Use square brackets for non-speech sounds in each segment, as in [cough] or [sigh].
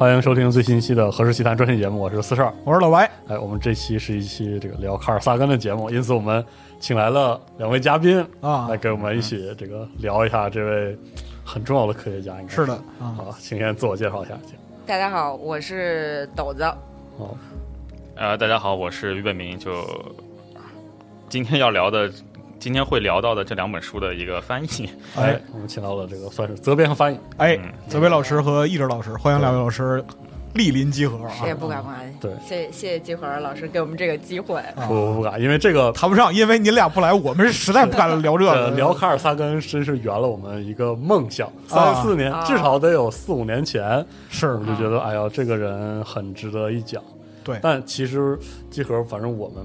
欢迎收听最新一期的《何氏奇谈》专题节目，我是四十二，我是老白。哎，我们这期是一期这个聊卡尔萨根的节目，因此我们请来了两位嘉宾啊，来跟我们一起这个聊一下这位很重要的科学家。应该是的啊，好，请先自我介绍一下，大家好，我是斗子。哦，呃，大家好，我是俞本明。就今天要聊的。今天会聊到的这两本书的一个翻译，哎，我们请到了这个算是责编和翻译，哎，责编老师和译者老师，欢迎两位老师莅临集合啊！谁也不敢欢对，谢谢谢集合老师给我们这个机会。不不敢，因为这个谈不上，因为你俩不来，我们是实在不敢聊这个。聊卡尔萨根真是圆了我们一个梦想，三四年至少得有四五年前，是我就觉得哎呀，这个人很值得一讲。对，但其实集合，反正我们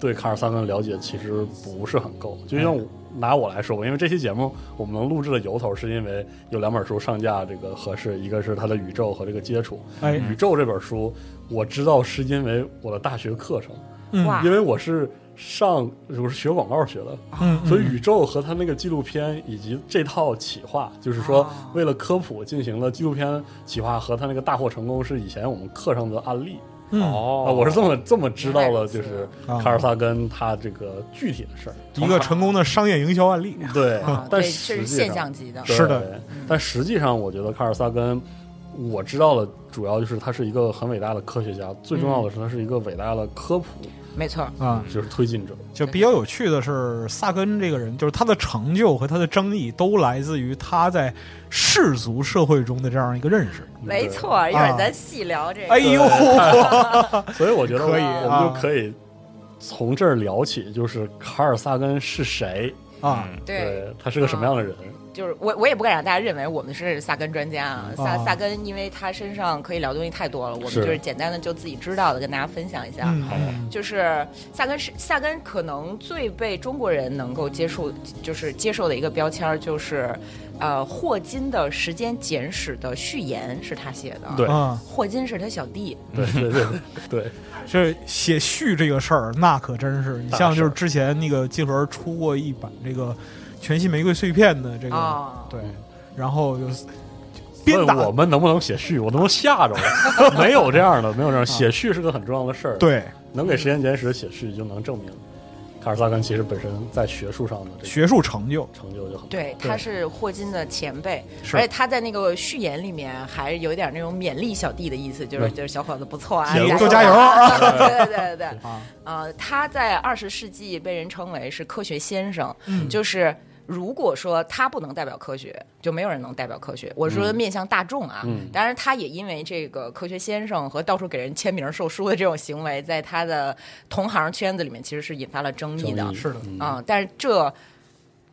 对卡尔萨根了解其实不是很够，就像。拿我来说吧，因为这期节目我们能录制的由头，是因为有两本书上架这个合适，一个是他的宇宙和这个接触。哎，宇宙这本书我知道是因为我的大学课程，嗯，因为我是上我是学广告学的，嗯，所以宇宙和他那个纪录片以及这套企划，就是说为了科普进行了纪录片企划和他那个大获成功，是以前我们课上的案例。哦，我是这么这么知道了，就是卡尔萨根他这个具体的事儿，一个成功的商业营销案例。对，[laughs] 但是现象级的，是的。但实际上，我觉得卡尔萨根，我知道了，主要就是他是一个很伟大的科学家，最重要的是他是一个伟大的科普。没错啊，就是推进者。就比较有趣的是，萨根这个人，就是他的成就和他的争议，都来自于他在世俗社会中的这样一个认识。没错，一会儿咱细聊这个。哎呦，[laughs] 所以我觉得可以，我们就可以从这儿聊起，就是卡尔萨根是谁啊？对，他是个什么样的人？就是我，我也不敢让大家认为我们是萨根专家啊。萨萨根，因为他身上可以聊的东西太多了，我们就是简单的就自己知道的跟大家分享一下。就是萨根是萨根，可能最被中国人能够接受，就是接受的一个标签就是，呃，霍金的时间简史的序言是他写的。对，霍金是他小弟。对对对对，[laughs] 这写序这个事儿，那可真是你像就是之前那个集合出过一版这个。全息玫瑰碎片的这个对，然后就鞭打。问我们能不能写序，我能不能吓着了？[laughs] 没有这样的，没有这样。写序是个很重要的事儿。，对。能给《时间简史》写序，就能证明卡尔萨根其实本身在学术上的这个学术成就。成就就很高。对，他是霍金的前辈，是。而且他在那个序言里面还有点那种勉励小弟的意思，就是就是小伙子不错啊，多加油啊！对对对对对，[laughs] 啊，呃，他在二十世纪被人称为是科学先生，嗯。就是。如果说他不能代表科学，就没有人能代表科学。我说面向大众啊，嗯当然他也因为这个科学先生和到处给人签名售书的这种行为，在他的同行圈子里面其实是引发了争议的。议是的嗯啊、但是这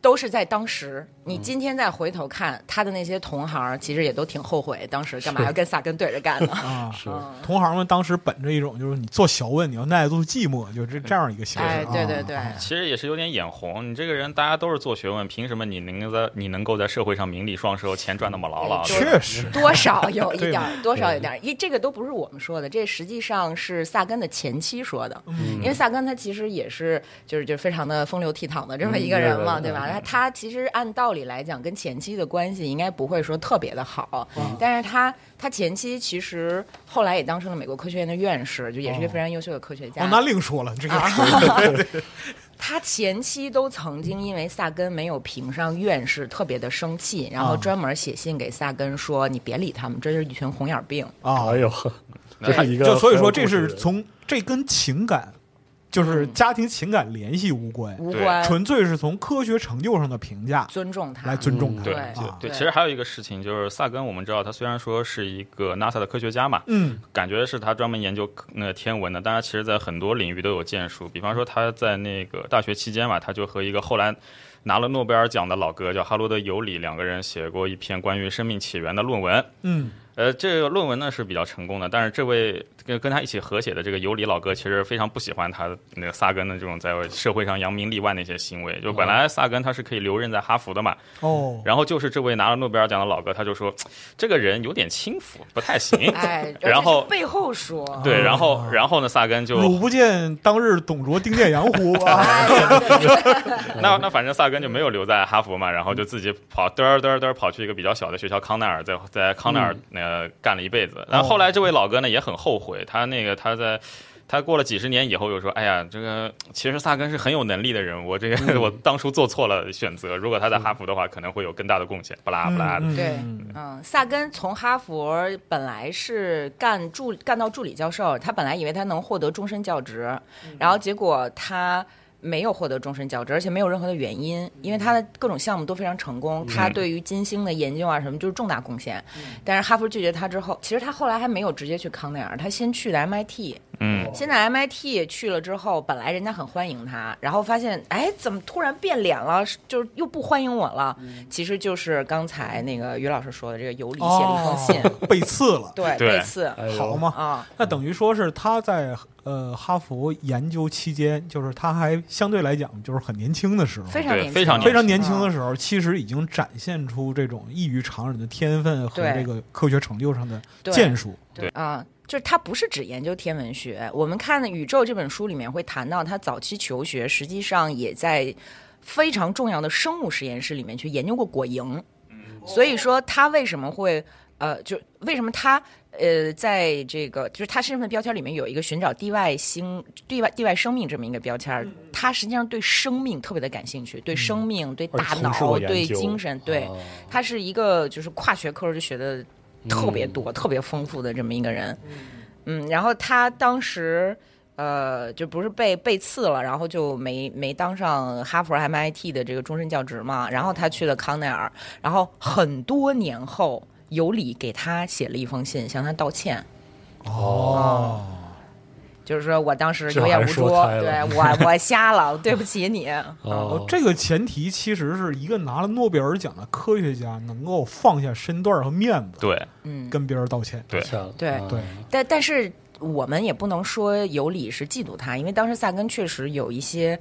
都是在当时。你今天再回头看他的那些同行，其实也都挺后悔，当时干嘛要跟萨根对着干呢？[laughs] 啊，是嗯同行们当时本着一种就是你做小问，你要耐得住寂寞，就是这样一个形式。哎，对对啊对，其实也是有点眼红，你这个人大家都是做学问，凭什么你能在你能够在社会上名利双收，钱赚那么牢牢？哎确实多少有一点儿，[laughs] 多少有点儿，因为这个都不是我们说的，这实际上是萨根的前妻说的。嗯因为萨根他其实也是就是就是非常的风流倜傥的这么一个人嘛，嗯对吧？嗯他他其实按道理来讲，跟前妻的关系应该不会说特别的好，嗯但是他他前妻其实后来也当上了美国科学院的院士，就也是一个非常优秀的科学家。哦，那另说了，这个啊，[laughs] [laughs] 他前妻都曾经因为萨根没有评上院士，特别的生气，然后啊专门写信给萨根说：“你别理他们，这是一群红眼病。啊哎，呦，[laughs] 这是一个就所以说这是从这跟情感，就是家庭情感联系无关，对无关纯粹是从科学成就上的评价尊重他，来尊重他。对对啊对，对其实还有一个事情就是萨根，我们知道他虽然说是一个 NASA 的科学家嘛，嗯感觉是他专门研究那个天文的，但他其实在很多领域都有建树。比方说他在那个大学期间嘛，他就和一个后来拿了诺贝尔奖的老哥叫哈罗德·尤里两个人写过一篇关于生命起源的论文。嗯呃，这个论文呢是比较成功的，但是这位跟跟他一起合写的这个尤里老哥其实非常不喜欢他那个萨根的这种在社会上扬名立万的一些行为。就本来萨根他是可以留任在哈佛的嘛，哦，然后就是这位拿了诺贝尔奖的老哥，他就说这个人有点轻浮，不太行。哎，然后背后说，对，然后然后呢，萨根就汝不见当日董卓丁建阳乎？那那反正萨根就没有留在哈佛嘛，然后就自己跑嘚儿嘚儿嘚儿跑去一个比较小的学校康奈尔，在在康奈尔呃干了一辈子。然后后来这位老哥呢也很后悔，他那个他在。他过了几十年以后又说：“哎呀，这个其实萨根是很有能力的人，我这个、[laughs] 我当初做错了选择。如果他在哈佛的话，可能会有更大的贡献。”不拉不拉的。嗯对嗯嗯，萨根从哈佛本来是干助干到助理教授，他本来以为他能获得终身教职，然后结果他。没有获得终身教职，而且没有任何的原因，因为他的各种项目都非常成功，他对于金星的研究啊什么就是重大贡献。但是哈佛拒绝他之后，其实他后来还没有直接去康奈尔，他先去的 MIT，嗯，现在 MIT 去了之后，本来人家很欢迎他，然后发现，哎，怎么突然变脸了？就是又不欢迎我了。其实就是刚才那个于老师说的，这个尤里写了一封信，哦。被刺了，对，对。背刺。哎好嘛？啊，那等于说是他在呃哈佛研究期间，就是他还相对来讲就是很年轻的时候，非常年轻，非常非常年轻的啊时候，其实已经展现出这种异于常人的天分和这个科学成就上的建树。对。啊。就是他不是只研究天文学，我们看的《宇宙》这本书里面会谈到，他早期求学实际上也在非常重要的生物实验室里面去研究过果蝇，所以说他为什么会呃，就为什么他呃，在这个就是他身份标签里面有一个寻找地外星、地外地外生命这么一个标签儿，他实际上对生命特别的感兴趣，对生命、对大脑、对精神，对，啊他是一个就是跨学科就学的特别多、特别丰富的这么一个人。嗯，然后他当时呃就不是被被刺了，然后就没没当上哈佛 MIT 的这个终身教职嘛，然后他去了康奈尔，然后很多年后。尤里给他写了一封信，向他道歉，哦，就是说我当时有眼无珠，对我 [laughs] 我瞎了，对不起你。哦。哦，，这个前提其实是一个拿了诺贝尔奖的科学家能够放下身段和面子，对。嗯，跟别人道歉。对。对啊。对但但是我们也不能说有理是嫉妒他，因为当时萨根确实有一些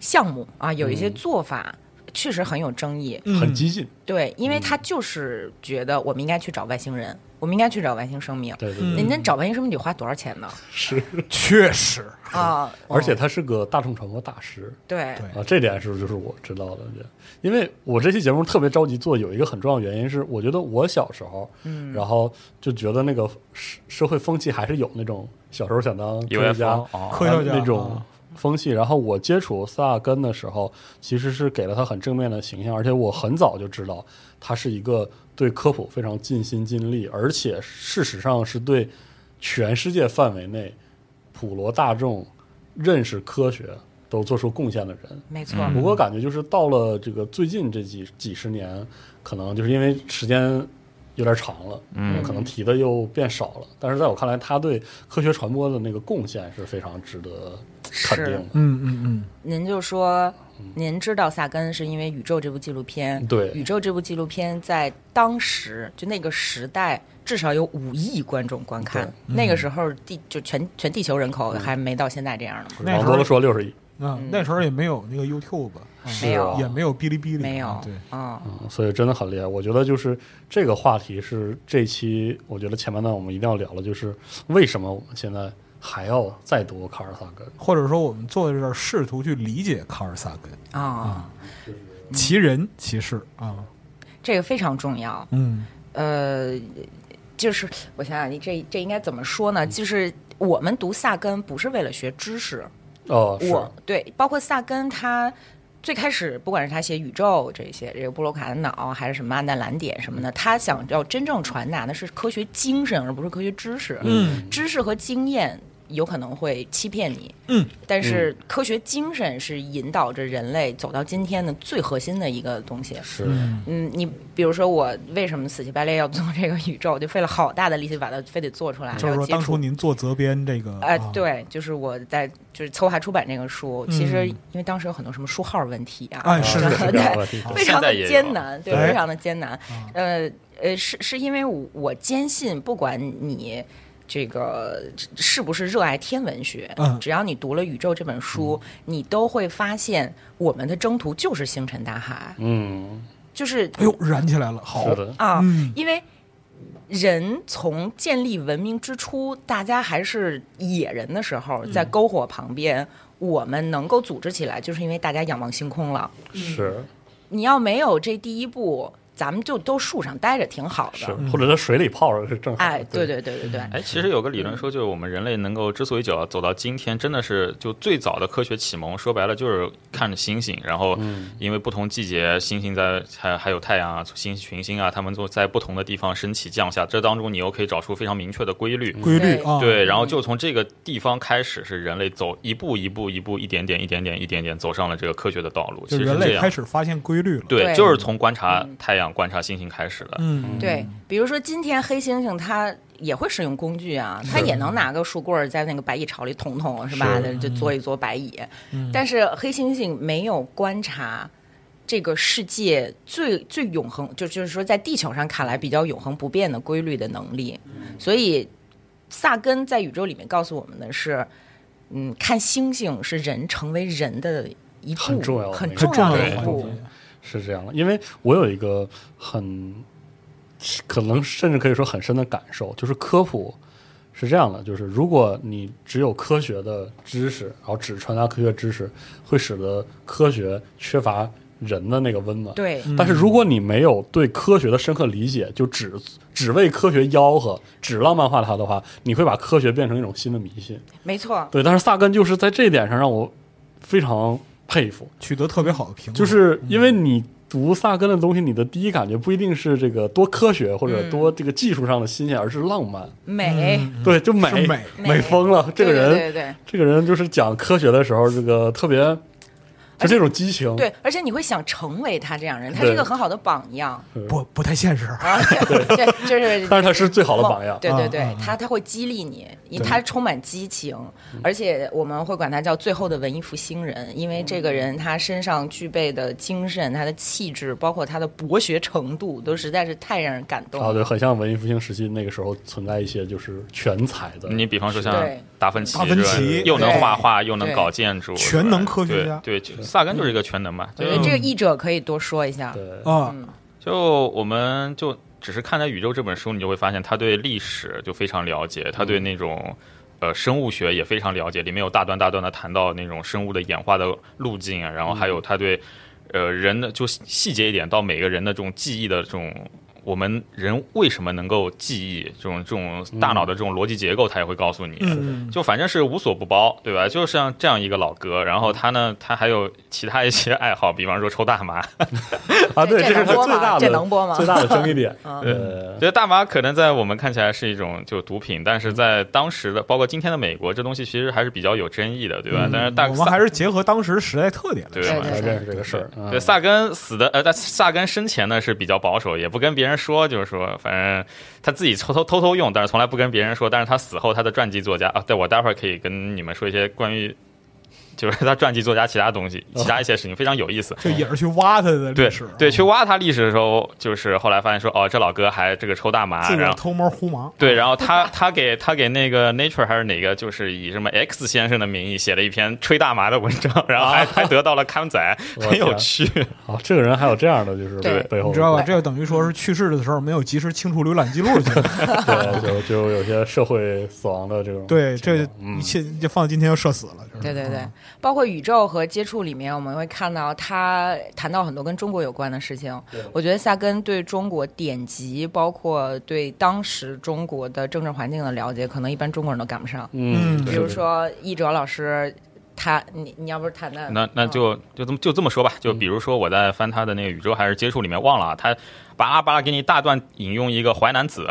项目啊，有一些做法。确实很有争议，嗯。很激进，对，因为他就是觉得我们应该去找外星人，我我们应该去找外星生命。嗯对对对，您那找外星生命得花多少钱呢？是，确实，啊，[laughs] 而且他是个大众传播大师对，啊，这点是就是我知道的。这因为我这期节目特别着急做，有一个很重要原因是，我觉得我小时候，嗯，然后就觉得那个社社会风气还是有那种小时候想当科学家科学家那种啊风气。然后我接触萨根的时候，其实是给了他很正面的形象，而且我很早就知道他是一个对科普非常尽心尽力，而且事实上是对全世界范围内普罗大众认识科学都做出贡献的人。没错，嗯不过感觉就是到了这个最近这几几十年，可能就是因为时间有点长了，嗯可能提的又变少了。但是在我看来，他对科学传播的那个贡献是非常值得肯定的。嗯嗯嗯，您就说，您知道萨根是因为《宇宙》这部纪录片，嗯对《宇宙》这部纪录片在当时就那个时代，至少有五亿观众观看。那个时候地就全全地球人口还没到现在这样呢，那时候说六十亿，啊，那时候也没有那个 YouTube，啊没有也没有哔哩哔哩，没有啊对，啊，嗯，所以真的很厉害。我觉得就是这个话题是这期我觉得前半段我们一定要聊的，就是为什么我们现在还要再读卡尔萨根。或者说我们坐在这儿试图去理解卡尔萨根，啊，其人其事啊，这个非常重要。嗯呃，就是我想想，你这这应该怎么说呢？就是我们读萨根不是为了学知识，哦，是我对，包括萨根他。最开始，不管是他写宇宙这些，这个布洛卡的脑，还是什么安奈蓝点什么的，他想要真正传达的是科学精神，而不是科学知识。嗯知识和经验有可能会欺骗你，嗯，但是科学精神是引导着人类走到今天的最核心的一个东西。是，嗯，你比如说我为什么死乞白赖要做这个宇宙，就费了好大的力气把它非得做出来，就是说当初您做责编这个，哎、啊，对，就是我在就是策划出版这个书，其实因为当时有很多什么书号问题啊，哎是是是。对。非常的艰难，对，哎。非常的艰难。呃呃，是是因为我我坚信，不管你这个是不是热爱天文学，嗯。只要你读了《宇宙》这本书，你都会发现我们的征途就是星辰大海，嗯，就是哎呦燃起来了，好，的，啊，嗯。因为。人从建立文明之初，大家还是野人的时候，在篝火旁边，我们能够组织起来，就是因为大家仰望星空了。是。你要没有这第一步，咱们就都树上待着挺好是的。，或者在水里泡着是正好。哎，对对对对对，哎，其实有个理论说，就是我们人类能够之所以走走到今天，真的是就最早的科学启蒙，说白了就是看着星星，然后因为不同季节，星星在还还有太阳啊、星群星啊，它们都在不同的地方升起降下，这当中你又可以找出非常明确的规律。规律啊，对，然后就从这个地方开始，是人类走一步一步一步一点点一点点一点点走上了这个科学的道路。其实人类实这样开始发现规律了，对就是从观察太阳、观察星星开始的。嗯，对，比如说今天黑猩猩它也会使用工具啊，它也能拿个树棍儿在那个白蚁巢里捅捅，是吧？是就做一做白蚁。但是黑猩猩没有观察。这个世界最最永恒，就就是说，在地球上看来比较永恒不变的规律的能力，所以萨根在宇宙里面告诉我们的是，嗯，看星星是人成为人的一步，很重要的很一个重要的一步是这样的，因为我有一个很可能甚至可以说很深的感受，就是科普是这样的，就是如果你只有科学的知识，然后只传达科学知识，会使得科学缺乏人的那个温暖。对，但是如果你没有对科学的深刻理解，就只只为科学吆喝，只浪漫化它的话，你会把科学变成一种新的迷信。没错，对，但是萨根就是在这一点上让我非常佩服，取得特别好的评论，就是因为你读萨根的东西，你的第一感觉不一定是这个多科学或者多这个技术上的新鲜，而是浪漫。美，对，就美。美。美。疯了。这个人，对对对。这个人就是讲科学的时候，这个特别就这种激情。对，而且你会想成为他这样人，他是一个很好的榜样不不太现实，啊，对，对就是。[laughs] 但是他是最好的榜样。对对对他他会激励你，因为他充满激情，而且我们会管他叫最后的文艺复兴人，因为这个人他身上具备的精神、他的气质，包括他的博学程度，都实在是太让人感动啊，对，很像文艺复兴时期那个时候存在一些就是全才的。你比方说像对达芬奇，达芬奇又能画画，又能搞建筑，全能科学家对，萨根就是一个全能嘛。就我觉得这个译者可以多说一下。对，啊，嗯就我们就只是看在宇宙这本书，你就会发现他对历史就非常了解，他对那种。呃，生物学也非常了解，里面有大段大段的谈到那种生物的演化的路径啊，然后还有他对，呃，人的就细节一点到每个人的这种记忆的这种。我们人为什么能够记忆这种这种大脑的这种逻辑结构，他也会告诉你，就反正是无所不包，对吧？就像这样一个老哥，然后他呢，他还有其他一些爱好，比方说抽大麻 [laughs] [laughs] 啊，对，这是他最大的这能播吗？最大的争议点。呃，[laughs] 觉得大麻可能在我们看起来是一种就毒品，但是在当时的，包括今天的美国，这东西其实还是比较有争议的，对吧？但是大我们还是结合当时时代特点对来认识这个事儿。对，萨根死的，呃，在萨根生前呢是比较保守，也不跟别人说，就是说。反正他自己偷偷偷偷用，但是从来不跟别人说。但是他死后，他的传记作家啊，对我待会儿可以跟你们说一些关于。就是他传记作家其他东西，其他一些事情非常有意思，就也是去挖他的历史。对，去挖他历史的时候，就是后来发现说，哦，这老哥还这个抽大麻，然后偷摸胡麻。对，然后他他给他给那个 Nature 还是哪个，就是以什么 X 先生的名义写了一篇吹大麻的文章，然后还还得到了刊载，[laughs] 很有趣。哦，这个人还有这样的，就是背后你知道吧？这个等于说是去世的时候没有及时清除浏览记录 [laughs] 对，就就有些社会死亡的这种。对，这一切就放到今天就社死了。对对对，包括宇宙。和接触里面，我们会看到他谈到很多跟中国有关的事情。我觉得萨根对中国典籍，包括对当时中国的政治环境的了解，可能一般中国人都赶不上。嗯，比如说易哲老师，他你你要不是谈的，那那就就这么就这么说吧。就比如说我在翻他的那个宇宙还是接触里面忘了，他巴拉巴拉给你大段引用一个淮南子，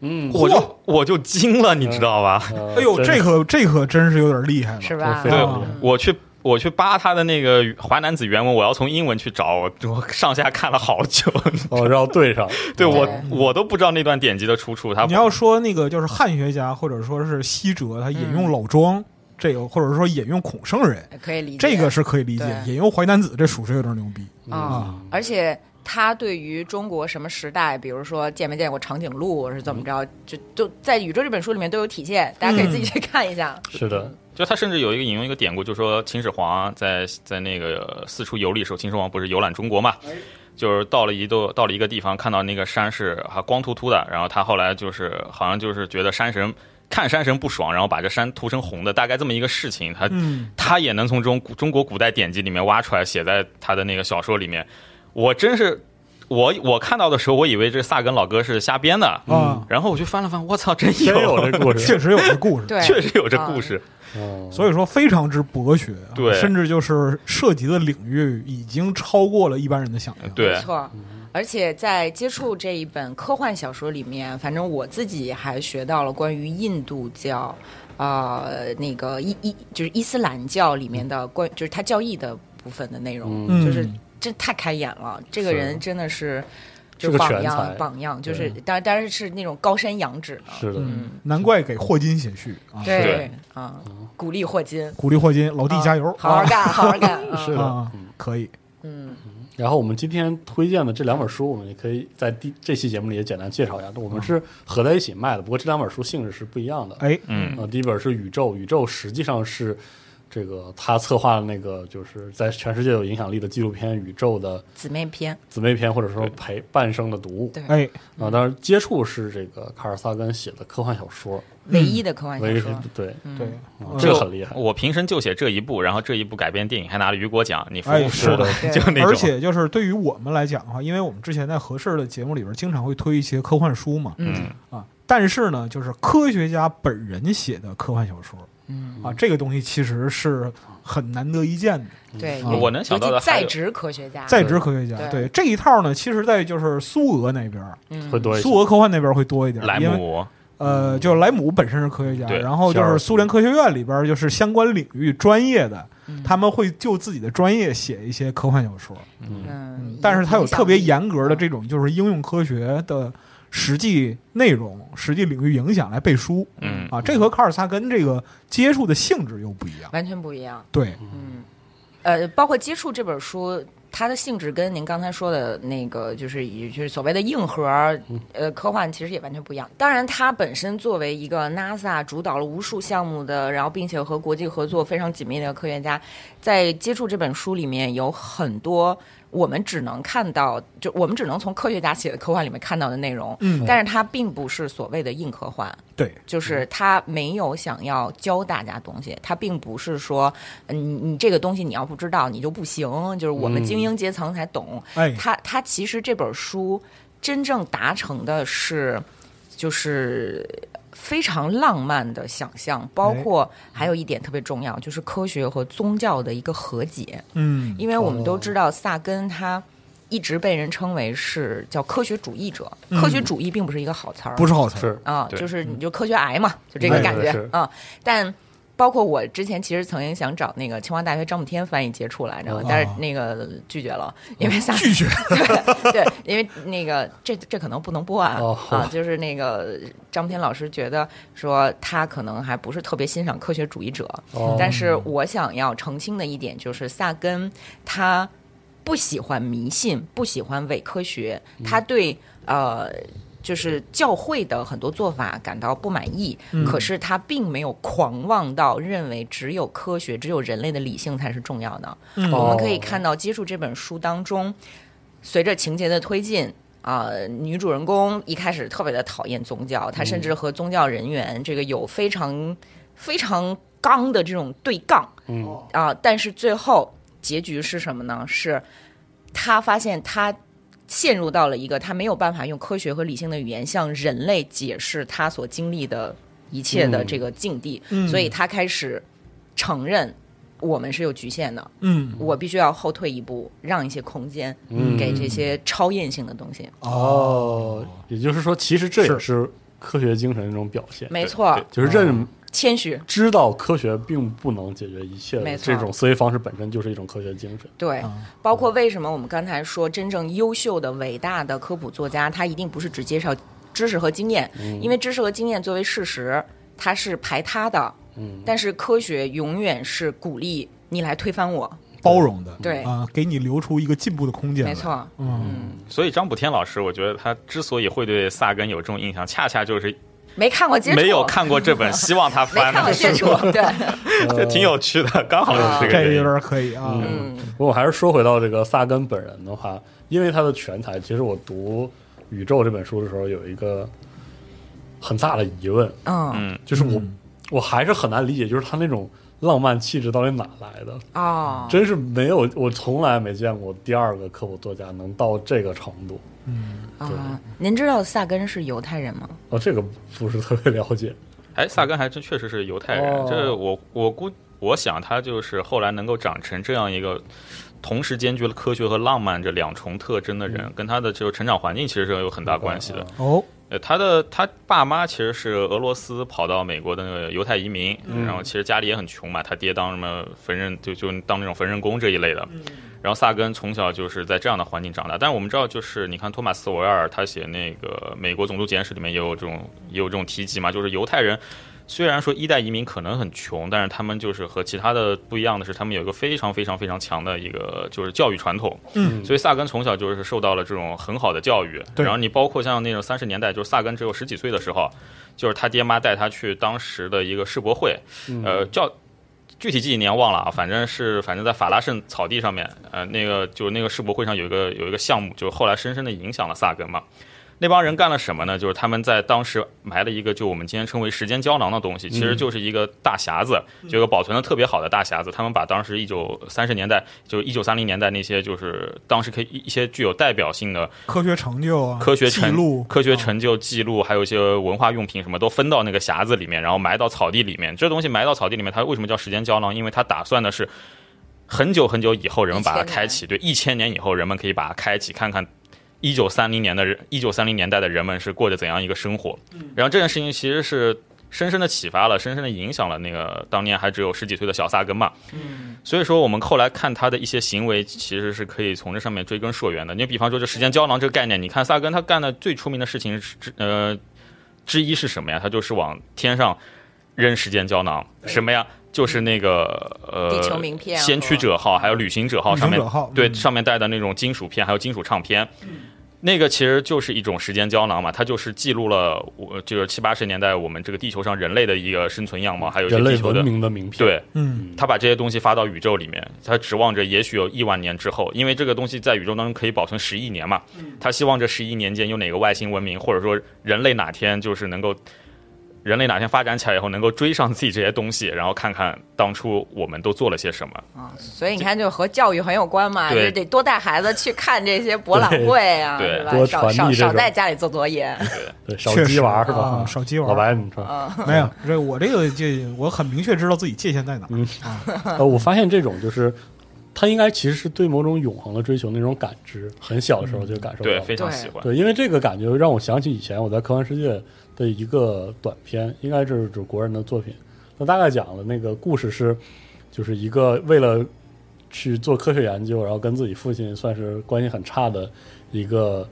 嗯，我就我就惊了，你知道吧？哎呦，这可这可真是有点厉害了，是吧？对，我去。我去扒他的那个《淮南子》原文，我要从英文去找，我上下看了好久。哦，然后对上，[laughs] 对我我都不知道那段典籍的出处。他你要说那个就是汉学家或者说是西哲，他引用老庄这个，或者说引用孔圣人，可以理解，这个是可以理解。引用《淮南子》，这属实有点牛逼啊！而且他对于中国什么时代，比如说见没见过长颈鹿是怎么着，就都在《宇宙》这本书里面都有体现，大家可以自己去看一下。是的。就他甚至有一个引用一个典故，就说秦始皇在在那个四处游历时候，秦始皇不是游览中国嘛？就是到了一度到了一个地方，看到那个山是还光秃秃的，然后他后来就是好像就是觉得山神看山神不爽，然后把这山涂成红的，大概这么一个事情，他他也能从中中国古代典籍里面挖出来，写在他的那个小说里面。我真是我我看到的时候，我以为这萨根老哥是瞎编的。啊，然后我去翻了翻，我操，真有。这故事，[laughs] 确实有这故事，确实有这故事。所以说非常之博学，对，甚至就是涉及的领域已经超过了一般人的想象。对，没错。而且在接触这一本科幻小说里面，反正我自己还学到了关于印度教，呃，那个伊伊就是伊斯兰教里面的关，就是他教义的部分的内容，就是这太开眼了。这个人真的是。就榜样，榜样就是，当然当然是那种高山仰止的，是的，难怪给霍金写序啊，对啊，鼓励霍金，鼓励霍金，老弟加油，好好干，好好干，[laughs] 是的，可以，嗯，然后我们今天推荐的这两本书，我们也可以在第这期节目里也简单介绍一下，我们是合在一起卖的，不过这两本书性质是不一样的，哎，嗯，啊，第一本是宇宙，宇宙实际上是。这个他策划的那个，就是在全世界有影响力的纪录片《宇宙》的姊妹篇，姊妹篇或者说陪半生的读物。对，哎，啊，当然接触是这个卡尔萨根写的科幻小说，唯一的科幻小说。对对，这个很厉害。我平生就写这一部，然后这一部改编电影还拿了雨果奖，你服不服？就那而且就是对于我们来讲的话，因为我们之前在合适的节目里边经常会推一些科幻书嘛，嗯啊，但是呢，就是科学家本人写的科幻小说。嗯啊，这个东西其实是很难得一见的。对，我能想到的在职科学家，在职科学家，对这一套呢，其实，在就是苏俄那边会多，苏俄科幻那边会多一点。莱姆，呃，就莱姆本身是科学家，然后就是苏联科学院里边就是相关领域专业的，他们会就自己的专业写一些科幻小说。嗯，但是他有特别严格的这种就是应用科学的。实际内容、实际领域影响来背书，嗯啊，这和卡尔萨根这个接触的性质又不一样，完全不一样。对，嗯，呃，包括接触这本书，它的性质跟您刚才说的那个，就是以就是所谓的硬核呃科幻，其实也完全不一样。当然，它本身作为一个 NASA 主导了无数项目的，然后并且和国际合作非常紧密的科学家，在接触这本书里面有很多。我们只能看到，就我们只能从科学家写的科幻里面看到的内容，嗯。但是它并不是所谓的硬科幻，对，就是他没有想要教大家东西，他并不是说，嗯你你这个东西你要不知道你就不行，就是我们嗯精英阶层才懂。哎，他他其实这本书真正达成的是，就是非常浪漫的想象，包括还有一点特别重要，就是科学和宗教的一个和解。嗯，因为我们都知道萨根他。一直被人称为是叫科学主义者，嗯科学主义并不是一个好词儿，不是好词儿，啊，就是你就科学癌嘛，就这个哎感觉是啊。但包括我之前其实曾经想找那个清华大学张慕天翻译接触来着哦，但是那个拒绝了，因为萨拒绝，对 [laughs] 对，因为那个这这可能不能播啊哦。啊，就是那个张慕天老师觉得说他可能还不是特别欣赏科学主义者，哦。但是我想要澄清的一点就是萨根他不喜欢迷信，不喜欢伪科学，他对呃。就是教会的很多做法感到不满意，可是他并没有狂妄到认为只有科学、只有人类的理性才是重要的。嗯我们可以看到，接触这本书当中，随着情节的推进。啊、女主人公一开始特别的讨厌宗教，她甚至和宗教人员这个有非常非常刚的这种对杠嗯啊、但是最后结局是什么呢？是她发现她陷入到了一个他没有办法用科学和理性的语言向人类解释他所经历的一切的嗯这个境地，嗯所以他开始承认我们是有局限的，嗯，我必须要后退一步，让一些空间嗯给这些超验性的东西。哦，也就是说，其实这也是是科学精神的一种表现，没错，就是认谦虚，知道科学并不能解决一切的没错。这种思维方式本身就是一种科学精神。对啊，包括为什么我们刚才说真正优秀的、伟大的科普作家，他一定不是只介绍知识和经验，嗯。因为知识和经验作为事实，它是排他的。嗯，但是科学永远是鼓励你来推翻我，包容的，对。啊，给你留出一个进步的空间，没，错，嗯，所以张补天老师，我觉得他之所以会对萨根有这种印象，恰恰就是没看过接触，没有看过这本，[laughs] 希望他翻。的看过接触，[laughs] 对，这挺有趣的，刚好是这个。这有点可以啊，嗯。不过我还是说回到这个萨根本人的话，因为他的全才，其实我读《宇宙》这本书的时候有一个很大的疑问，嗯嗯，就是我、嗯。我还是很难理解，就是他那种浪漫气质到底哪来的？哦，真是没有，我从来没见过第二个科普作家能到这个程度。啊，您知道萨根是犹太人吗？哦，这个不是特别了解。哎，萨根还真确实是犹太人，哦这我我估我想他就是后来能够长成这样一个。同时兼具了科学和浪漫这两重特征的人，跟他的这个成长环境其实是有很大关系的。哦，呃，他的他爸妈其实是俄罗斯跑到美国的那个犹太移民，嗯然后其实家里也很穷嘛，他爹当什么缝纫就就当那种缝纫工这一类的。然后萨根从小就是在这样的环境长大，但是我们知道，就是你看托马斯·维尔他写那个《美国种族简史》里面也有这种也有这种提及嘛，就是犹太人虽然说一代移民可能很穷，但是他们就是和其他的不一样的是，他们有一个非常非常非常强的一个就是教育传统。嗯所以萨根从小就是受到了这种很好的教育。对然后你包括像那种三十年代，就是萨根只有十几岁的时候，就是他爹妈带他去当时的一个世博会，嗯呃，叫。具体几几年忘了啊，反正是反正在法拉盛草地上面，呃，那个就是那个世博会上有一个有一个项目，就后来深深的影响了萨根嘛。那帮人干了什么呢？就是他们在当时埋了一个，就我们今天称为时间胶囊的东西，其实就是一个大匣子，就一个保存的特别好的大匣子。他们把当时一九三十年代，就一九三零年代那些，就是当时可以一些具有代表性的科学成就啊，科学成记录，科学啊成就记录，还有一些文化用品什么都分到那个匣子里面，然后埋到草地里面。这东西埋到草地里面，它为什么叫时间胶囊？因为它打算的是很久很久以后人们把它开启，对，一千年以后人们可以把它开启，看看一九三零年的人，一九三零年代的人们是过着怎样一个生活。然后这件事情其实是深深的启发了，深深的影响了那个当年还只有十几岁的小萨根嘛。所以说，我们后来看他的一些行为，其实是可以从这上面追根溯源的。你比方说，这时间胶囊这个概念，你看萨根他干的最出名的事情是之呃之一是什么呀？他就是往天上扔时间胶囊，什么呀？就是那个呃，地球名片先驱者号还有旅行者号上面对嗯上面带的那种金属片，还有金属唱片。那个其实就是一种时间胶囊嘛，它就是记录了我就是七八十年代我们这个地球上人类的一个生存样貌，还有一些人类地球的文明的名片。对。嗯他把这些东西发到宇宙里面，他指望着也许有亿万年之后，因为这个东西在宇宙当中可以保存十亿年嘛，他希望这十亿年间有哪个外星文明，或者说人类哪天就是能够，人类哪天发展起来以后能够追上自己这些东西，然后看看当初我们都做了些什么。啊，所以你看，就和教育很有关嘛，就得多带孩子去看这些博览会啊，对是吧？多少少少传递这种在家里做作业。对，少确实鸡娃是吧？啊少鸡娃老白，你说，[laughs] 没有，这我这个界我很明确知道自己界限在哪儿。嗯啊，呃，我发现这种就是，他应该其实是对某种永恒的追求那种感知，很小的时候就感受到对，非常喜欢。对，因为这个感觉让我想起以前我在科幻世界的一个短片，应该是指国人的作品。那大概讲的那个故事是，就是一个为了去做科学研究，然后跟自己父亲算是关系很差的一个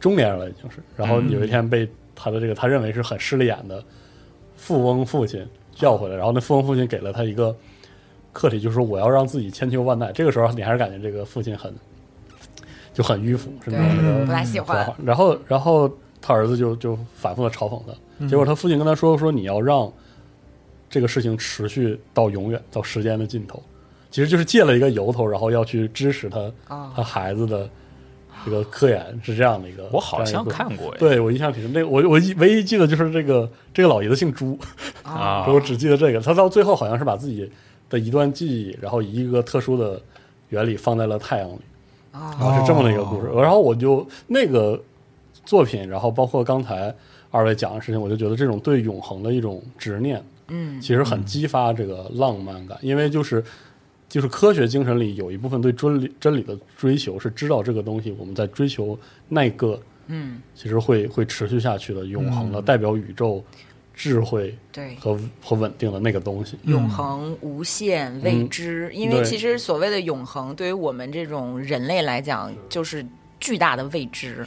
中年人了，已经是。然后有一天被他的这个他认为是很势利眼的富翁父亲叫回来，然后那富翁父亲给了他一个课题，就是说我要让自己千秋万代。这个时候你还是感觉这个父亲很就很迂腐，是那种不太喜欢。然后，然后他儿子就就反复的嘲讽他，结果他父亲跟他说说你要让这个事情持续到永远，到时间的尽头，其实就是借了一个由头，然后要去支持他、哦他孩子的这个科研是这样的一个。我好像看过哎对我印象挺深。那个我我一唯一记得就是这个这个老爷子姓朱，[laughs] 啊我只记得这个。他到最后好像是把自己的一段记忆，然后以一个特殊的原理放在了太阳里。哦然后是这么的一个故事。然后我就那个作品，然后包括刚才二位讲的事情，我就觉得这种对永恒的一种执念，嗯，其实很激发这个浪漫感，因为就是。就是科学精神里有一部分对真理真理的追求，是知道这个东西我们在追求那个，嗯，其实会会持续下去的永恒的，代表宇宙智慧对。和和稳定的那个东西。永恒、无限、未知，因为其实所谓的永恒，对于我们这种人类来讲，就是巨大的未知。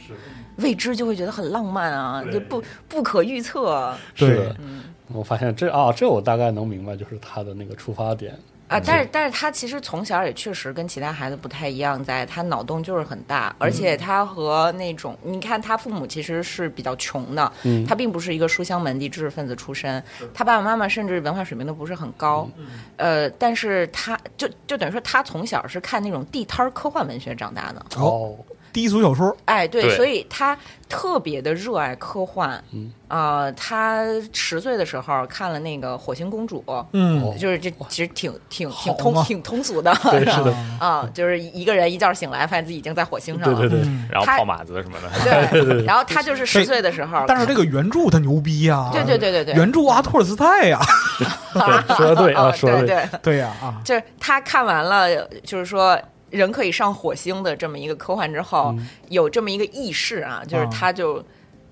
未知就会觉得很浪漫啊，就不不可预测。是。的，嗯。我发现这啊，这我大概能明白，就是他的那个出发点。啊。但是但是他其实从小也确实跟其他孩子不太一样，在他脑洞就是很大，而且他和那种你看他父母其实是比较穷的，嗯。他并不是一个书香门第知识分子出身，他爸爸妈妈甚至文化水平都不是很高，呃，但是他就就等于说他从小是看那种地摊儿科幻文学长大的。哦，低俗小说，哎，对，对。所以他特别的热爱科幻。嗯，啊、他十岁的时候看了那个《火星公主》，嗯。哦。就是这其实挺挺挺通挺通俗的，对，是的，[laughs] 啊，就是一个人一觉醒来，发现自己已经在火星上了。对对对，然后泡马子什么的。对对对然后他就是十岁的时候，但是这个原著他牛逼呀，对对对对对，原著阿托尔斯泰呀，[laughs] 对，说的对 [laughs] 说的对对，对呀啊，就是他看完了，就是说人可以上火星的这么一个科幻之后，嗯有这么一个意识啊，就是啊他就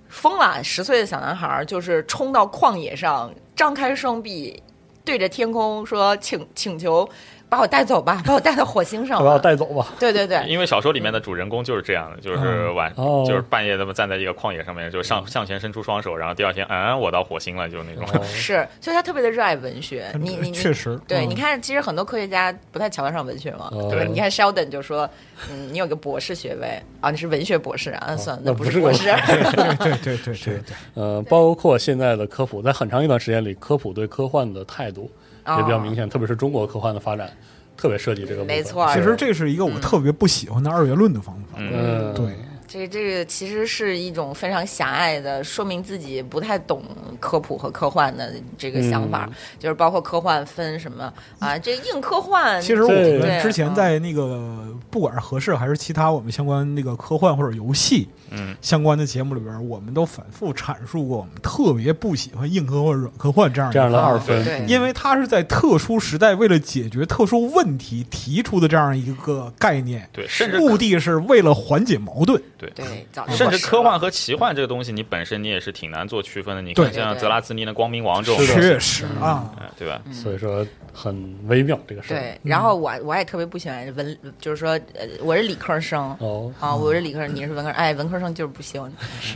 疯了。十岁的小男孩儿就是冲到旷野上，张开双臂，对着天空说：“请请求把我带走吧，[laughs] 把我带到火星上把我。带走吧。”对对对，因为小说里面的主人公就是这样的，就是晚，哦就是半夜那么站在一个旷野上面，就上向前伸出双手，然后第二天，嗯，我到火星了，就那种。哦 [laughs] 是，所以他特别的热爱文学。你你你确实，对，嗯你看，其实很多科学家不太瞧得上文学嘛，哦对吧？你看 Sheldon 就说，嗯，你有个博士学位啊，你是文学博士啊，嗯，算了，那不是个不是博士。[laughs] 对对对对对对，呃，包括现在的科普，在很长一段时间里，科普对科幻的态度也比较明显，特别是中国科幻的发展，特别涉及这个。没错其实这是一个我特别不喜欢的二元论的方法。嗯，嗯，对，这这个其实是一种非常狭隘的，说明自己不太懂科普和科幻的这个想法，嗯就是包括科幻分什么啊，这个硬科幻。其实我们之前嗯在那个不管是合适还是其他我们相关那个科幻或者游戏嗯相关的节目里边，我们都反复阐述过，我们特别不喜欢硬科幻、软科幻这样这样的二分，对。因为它是在特殊时代为了解决特殊问题提出的这样一个概念，对，甚至目的是为了缓解矛盾。对。对，甚至科幻和奇幻这个东西，你本身你也是挺难做区分的。你看像泽拉兹尼的《光明王》这种确实啊，嗯对吧？所以说很微妙这个事儿。对，然后我我也特别不喜欢文，就是说，呃，我是理科生。哦，啊，我是理科生，你是文科生，哎，文科生就是不行。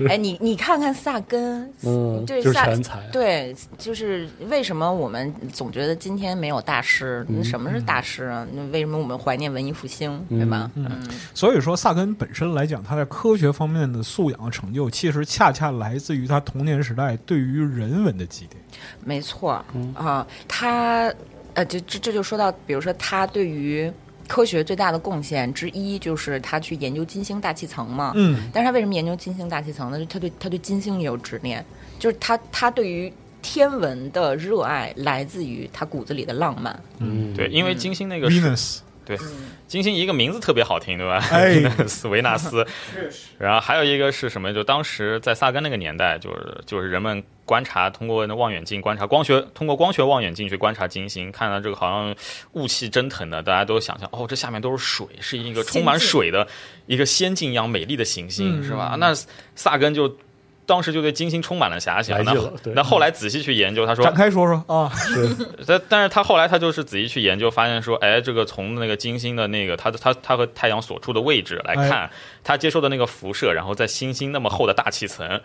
哎，你你看看萨根，嗯，就是对萨全才，对，就是为什么我们总觉得今天没有大师？嗯什么是大师啊？那为什么我们怀念文艺复兴，对吧？嗯，所以说萨根本身来讲，他在科学方面的素养和成就，其实恰恰来自于他童年时代对于人文的积淀。没错啊，他呃，这这这就说到，比如说他对于科学最大的贡献之一，就是他去研究金星大气层嘛。嗯，但是他为什么研究金星大气层呢？就他对他对金星也有执念，就是他他对于天文的热爱来自于他骨子里的浪漫。嗯，对，因为金星那个对，金星一个名字特别好听，对吧？哎斯 [laughs] 维纳斯。然后还有一个是什么？就当时在萨根那个年代，就是就是人们观察，通过那望远镜观察光学，通过光学望远镜去观察金星，看到这个好像雾气蒸腾的，大家都想象哦，这下面都是水，是一个充满水的一个仙境一样美丽的行星，嗯是吧？那萨根就。当时就对金星充满了遐想，那那后来仔细去研究，他说展开说说啊，但但是他后来他就是仔细去研究，发现说，哎，这个从那个金星的那个它它它和太阳所处的位置来看，它接受的那个辐射，然后在星星那么厚的大气层。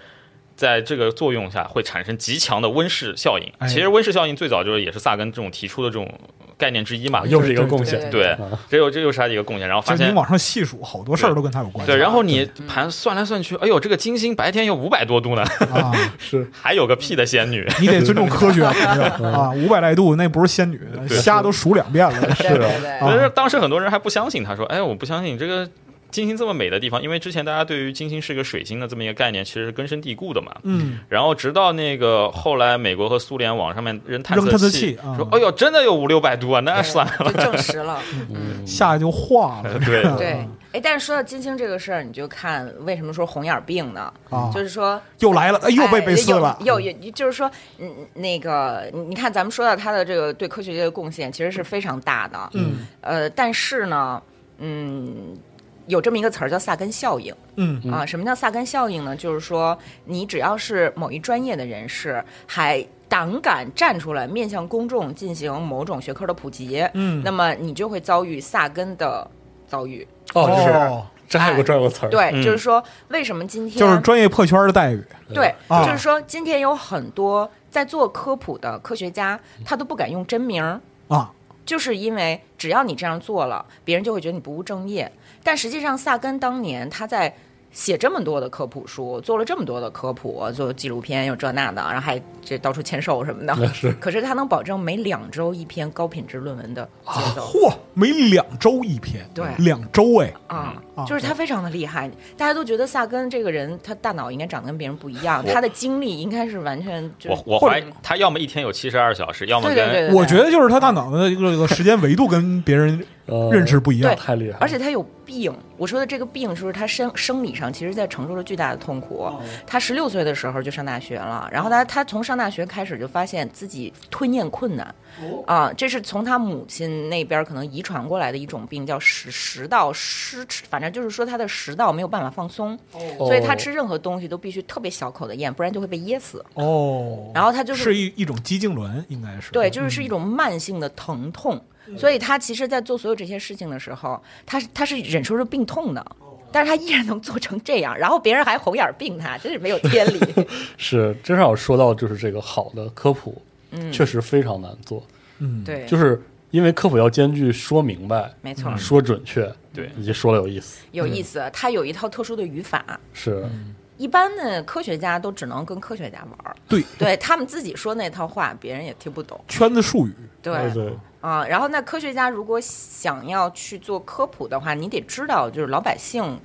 在这个作用下，会产生极强的温室效应。哎。其实温室效应最早就是也是萨根这种提出的这种概念之一嘛。又是一个贡献。对啊，这又这又是他的一个贡献。然后发现你往上细数，好多事儿都跟他有关系。对，然后你盘算来算去，哎呦，这个金星白天有五百多度呢，啊，是 [laughs] 还有个屁的仙女。[laughs] 你得尊重科学，[laughs] 啊！五百来度那不是仙女，虾都数两遍了。是当时很多人还不相信，他说：“哎，我不相信这个金星这么美的地方，因为之前大家对于金星是一个水星的这么一个概念，其实是根深蒂固的嘛。嗯，然后直到那个后来美国和苏联往上面扔探测器，说：哎呦，真的有五六百度啊，那算了。就证实了。[laughs] 下来就化了。[laughs] 对对，哎，但是说到金星这个事儿，你就看为什么说红眼病呢？啊，就是说又来了，哎又被被刺了。有有，有就是说，嗯，那个，你你看，咱们说到他的这个对科学界的贡献，其实是非常大的。嗯呃，但是呢，嗯，有这么一个词儿叫萨根效应。嗯。啊。什么叫萨根效应呢？就是说，你只要是某一专业的人士，还胆敢站出来面向公众进行某种学科的普及，嗯，那么你就会遭遇萨根的遭遇。哦，是。哦这还有个专有词儿，对，嗯。就是说，为什么今天就是专业破圈的待遇。对，啊。就是说，今天有很多在做科普的科学家，他都不敢用真名儿，啊，就是因为只要你这样做了，别人就会觉得你不务正业。但实际上，萨根当年他在写这么多的科普书，做了这么多的科普，做纪录片又这那的，然后还这到处签售什么的。是可是他能保证每两周一篇高品质论文的节奏嚯，每两周一篇，对两周哎，啊啊，就是他非常的厉害。大家都觉得萨根这个人，他大脑应该长得跟别人不一样，他的精力应该是完全就我我怀疑他要么一天有七十二小时，要么跟对对对对我觉得就是他大脑的一个时间维度跟别人呃认识不一样对。太厉害，而且他有病，我说的这个病就是他生生理上其实在承受着巨大的痛苦。他十六岁的时候就上大学了，然后他他从上大学开始就发现自己吞咽困难，啊，这是从他母亲那边可能遗传过来的一种病，叫食食道失齿，反正就是说他的食道没有办法放松，所以他吃任何东西都必须特别小口的咽，不然就会被噎死。哦，然后他就是是一一种肌痉挛，应该是对，就是是一种慢性的疼痛。所以他其实，在做所有这些事情的时候，他是他是忍受着病痛的，但是他依然能做成这样，然后别人还红眼病他，真是没有天理。[laughs] 是真是要说到就是这个好的科普，嗯，确实非常难做，嗯，对，就是因为科普要兼具说明白、没错，说准确，对。以及说的有意思，有意思。他有一套特殊的语法，是一般的科学家都只能跟科学家玩儿，对。对他们自己说那套话，别人也听不懂。圈子术语，对。对对，啊，然后那科学家如果想要去做科普的话，你得知道，就是老百姓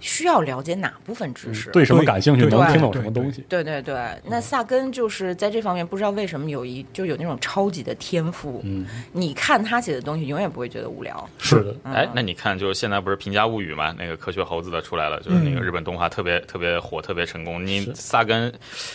需要了解哪部分知识。对什么感兴趣，能听懂什么东西，对对对，那萨根就是在这方面不知道为什么有一就有那种超级的天赋。嗯，你看他写的东西，永远不会觉得无聊。是的，嗯哎，那你看，就是现在不是《平价物语》嘛，那个科学猴子的出来了，就是那个嗯日本动画特别特别火，特别成功。你萨根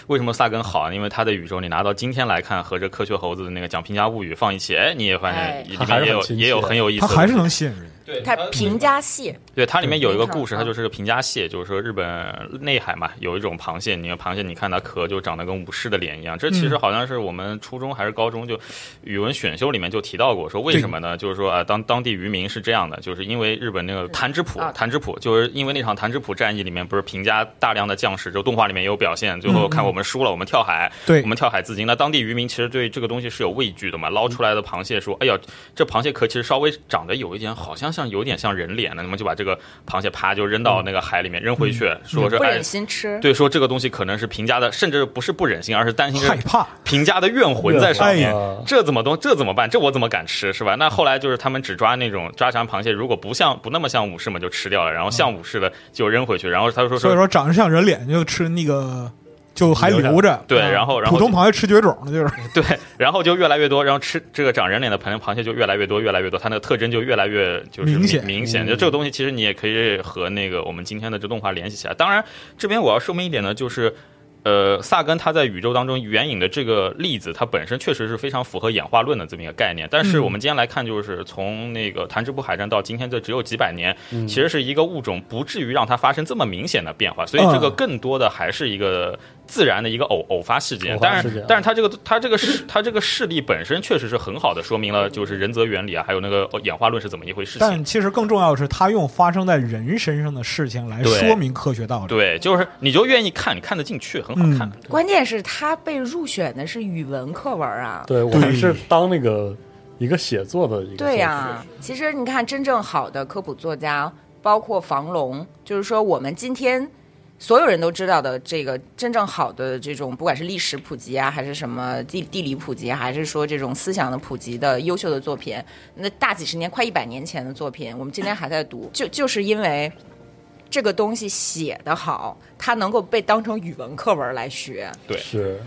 为什么萨根好啊？因为他的宇宙你拿到今天来看，和这科学猴子的那个讲《平价物语》放一起，哎，你也发哎现里面也有也有很有意思。他还是能吸引人。对他评价系，对，它里面有一个故事，它就是个平家蟹，就是说日本内海嘛，有一种螃蟹，你看螃蟹，你看它壳就长得跟武士的脸一样。这其实好像是我们初中还是高中就语文选修里面就提到过，说为什么呢？就是说啊，当当地渔民是这样的，就是因为日本那个弹指浦啊，弹指浦就是因为那场弹指浦战役里面不是平家大量的将士，就动画里面也有表现，最后看我们输了，我们跳海，对我们跳海自尽。那当地渔民其实对这个东西是有畏惧的嘛，捞出来的螃蟹说，哎呀，这螃蟹壳其实稍微长得有一点，好像像有点像人脸的，那么就把这个螃蟹啪就扔到那个海里面扔回去，说是哎不忍，心吃。对，说这个东西可能是平家的，甚至不是不忍心，而是担心害怕，平家的怨魂在上面。啊这怎么东这怎么办？这我怎么敢吃是吧？那后来就是他们只抓那种抓长螃蟹，如果不像不那么像武士嘛，就吃掉了，然后像武士的就扔回去。然后他说说所以说长得像人脸就吃那个就还留着，对啊然后然后普通螃蟹吃绝种了，就是 [laughs] 对，然后就越来越多，然后吃这个长人脸的螃螃蟹就越来越多，越来越多，它那个特征就越来越就是明显明显。嗯就这个东西，其实你也可以和那个我们今天的这动画联系起来。当然，这边我要说明一点呢，就是。呃，萨根他在宇宙当中援引的这个例子，它本身确实是非常符合演化论的这么一个概念。但是嗯我们今天来看，就是从那个弹指浦海战到今天，这只有几百年，嗯其实是一个物种不至于让它发生这么明显的变化，所以这个更多的还是一个自然的一个偶偶发事件。但是但是它这个它这个事它这个事例本身确实是很好的说明了就是人则原理啊，还有那个演化论是怎么一回事情。但其实更重要的是，他用发生在人身上的事情来说明科学道理。对，就是你就愿意看，你看得进去，很好看。关键是他被入选的是语文课文啊。对我们是当那个一个写作的一个对呀、其实你看，真正好的科普作家，包括房龙，就是说我们今天所有人都知道的这个真正好的这种，不管是历史普及啊，还是什么地地理普及，还是说这种思想的普及的优秀的作品，那大几十年、快一百年前的作品，我们今天还在读，就就是因为。这个东西写得好，它能够被当成语文课文来学。对。是。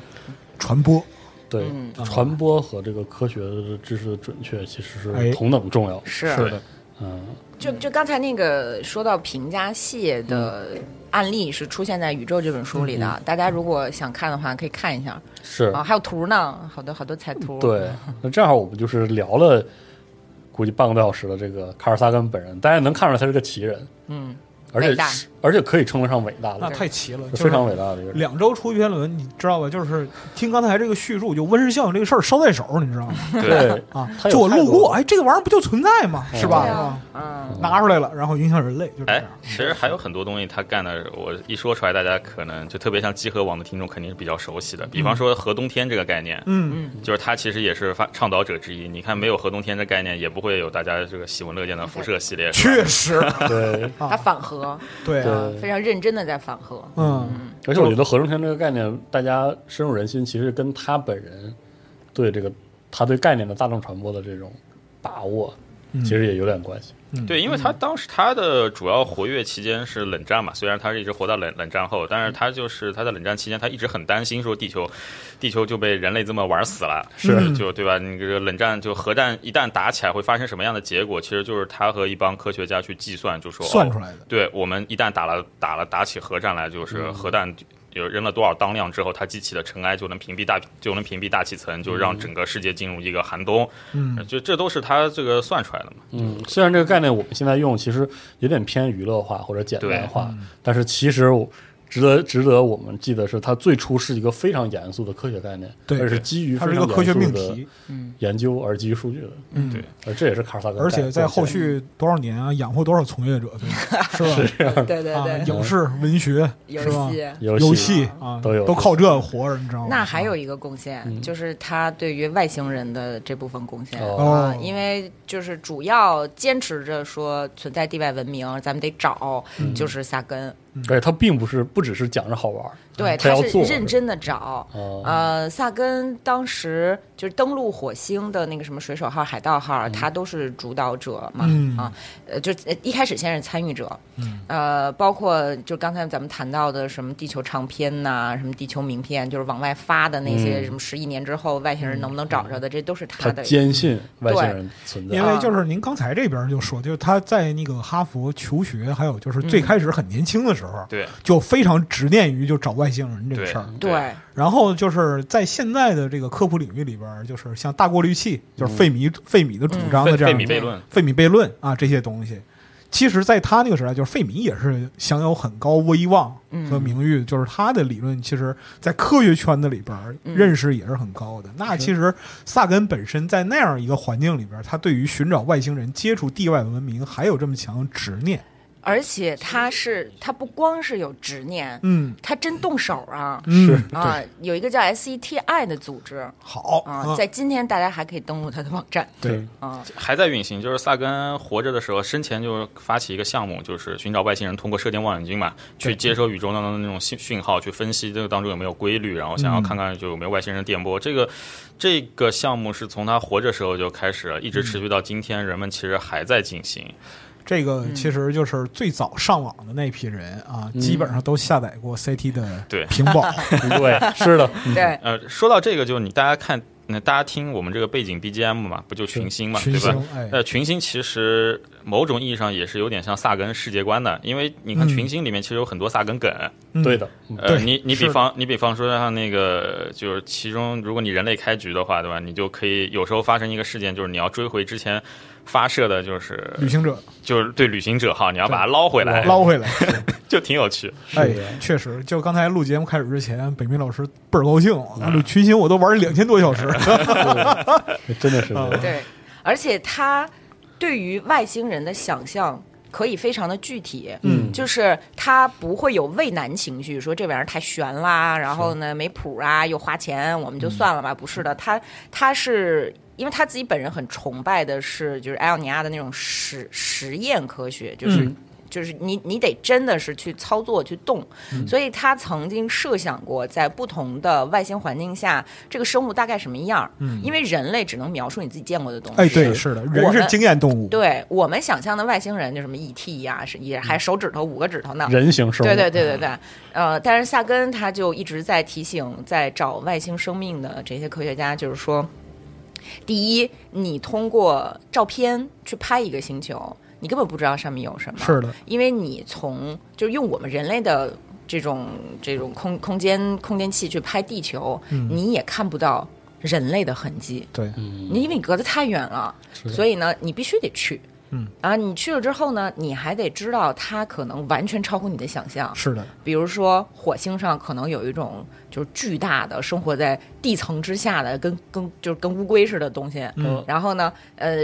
传播，对嗯。传播和这个科学的知识的准确其实哎。是同等重要。是。是的，嗯，就就刚才那个说到评价蟹的案例是出现在《宇宙》这本书里的，大家如果想看的话，可以看一下。是。啊，还有图呢，好多好多彩图。对，那正好我们就是聊了，估计半个多小时的这个卡尔萨根本人，大家能看出来他是个奇人，嗯，而且大而且可以称得上伟大那，太奇了，是非常伟大的一个人。两周出一篇论文，你知道吧？就是听刚才这个叙述，就温室效应这个事儿捎带手，你知道吗？对，[laughs] 啊，就我路过，哎，这个玩意儿不就存在吗？是吧？嗯，拿出来了，然后影响人类，就这哎。，其实还有很多东西他干的，我一说出来，大家可能就特别像集合网的听众肯定是比较熟悉的。比方说核冬天这个概念，嗯嗯，就是他其实也是发倡导者之一。你看，没有核冬天这概念，也不会有大家这个喜闻乐见的辐射系列。确实，对，他反核，[laughs] 对啊，啊，非常认真的在反核。嗯，而且我觉得合成天这个概念，大家深入人心，其实跟他本人对这个他对概念的大众传播的这种把握，嗯其实也有点关系。对，因为他当时他的主要活跃期间是冷战嘛，虽然他是一直活到冷冷战后，但是他就是他在冷战期间，他一直很担心说地球，地球就被人类这么玩死了，是就对吧？你这个冷战就核战一旦打起来会发生什么样的结果？其实就是他和一帮科学家去计算，就说哦算出来的。对我们一旦打了打了打起核战来，就是核弹有扔了多少当量之后，它激起的尘埃就能屏蔽大就能屏蔽大气层，就让整个世界进入一个寒冬。嗯，就这都是它这个算出来的嘛。嗯，虽然这个概念我们现在用其实有点偏娱乐化或者简单化，嗯但是其实我值得值得我们记得是，它最初是一个非常严肃的科学概念，对而是基于它非常是一个科学命题，研究而基于数据的。嗯，对而这也是卡尔萨根，而且在后续多少年啊，养活多少从业者，对 [laughs] 吧？是吧？啊，对对对，影视、文学游是吧？戏。游游戏啊，都有都靠这活着，你知道吗？那还有一个贡献，嗯就是他对于外星人的这部分贡献哦啊，因为就是主要坚持着说存在地外文明，咱们得找，嗯就是萨根，而且它并不是不只是讲着好玩，对，他是认真的找。哦呃，萨根当时就是登陆火星的那个什么水手号、海盗嗯号，他都是主导者嘛，嗯啊，呃，就呃一开始先是参与者，嗯呃，包括就刚才咱们谈到的什么地球唱片呐、什么地球名片，就是往外发的那些嗯什么十亿年之后外星人能不能找着的，这都是他他的。坚信外星人存在因。为就是您刚才这边就说，就是他在那个哈佛求学，还有就是嗯最开始很年轻的时候，对就非常执念于就找外星人这个事儿。对，然后就是在现在的这个科普领域里边，就是像大过滤器，就是费米费米的主张的这样费米悖论，费米悖论啊这些东西。其实，在他那个时代，就是费米也是享有很高威望和名誉，就是他的理论，其实在科学圈子里边嗯认识也是很高的。那其实萨根本身在那样一个环境里边，他对于寻找外星人、接触地外文明还有这么强执念。而且他是他不光是有执念，嗯。他真动手啊。嗯，啊，有一个叫 SETI 的组织好啊，在今天大家还可以登录他的网站。对。啊。还在运行，就是萨根活着的时候，生前就发起一个项目，就是寻找外星人，通过射电望远镜嘛，去接收宇宙当中的那种讯讯号，去分析这个当中有没有规律，然后想要看看就有没有外星人电波。这个这个项目是从他活着时候就开始了，一直持续到今天，人们其实还在进行。这个其实就是最早上网的那批人啊，基本上都下载过 CT 的对。屏保。[laughs] 对，是的，对，呃，说到这个，就是你大家看，那大家听我们这个背景 BGM 嘛，不就群星嘛，群对吧？呃，群星其实某种意义上也是有点像萨根世界观的，因为你看嗯。群星里面其实有很多萨根梗。嗯。对的，嗯呃，你你比方你比方说像那个，就是其中如果你人类开局的话，对吧？你就可以有时候发生一个事件，就是你要追回之前发射的，就是旅行者就是对旅行者哈，你要把它捞回来，捞回来。[laughs] 就挺有趣。哎是的，确实，就刚才录节目开始之前，北明老师倍儿高兴，群星我都玩了两千多小时。[laughs] 真的是对，而且他对于外星人的想象可以非常的具体，嗯就是他不会有畏难情绪，说这玩意儿太悬啦，然后呢没谱啊，又花钱，我们就算了吧。不是的，他他是。因为他自己本人很崇拜的是，就是艾奥尼亚的那种实实验科学，就是、嗯就是你你得真的是去操作去动，嗯所以他曾经设想过，在不同的外星环境下，这个生物大概什么样儿。嗯因为人类只能描述你自己见过的东西。哎，对，是的，人是经验动物。对我们想象的外星人，就什么 ET 呀、是也还手指头五个指头呢。人形生物，对对对对对，呃，但是萨根他就一直在提醒，在找外星生命的这些科学家，就是说，第一，你通过照片去拍一个星球，你根本不知道上面有什么，是的，因为你从就是用我们人类的这种这种空空间空间器去拍地球，嗯你也看不到人类的痕迹，对，嗯，你因为你隔得太远了，所以呢，你必须得去。嗯啊，你去了之后呢，你还得知道它可能完全超乎你的想象。是的，比如说，火星上可能有一种就是巨大的生活在地层之下的，跟跟就是跟乌龟似的东西。嗯然后呢，呃，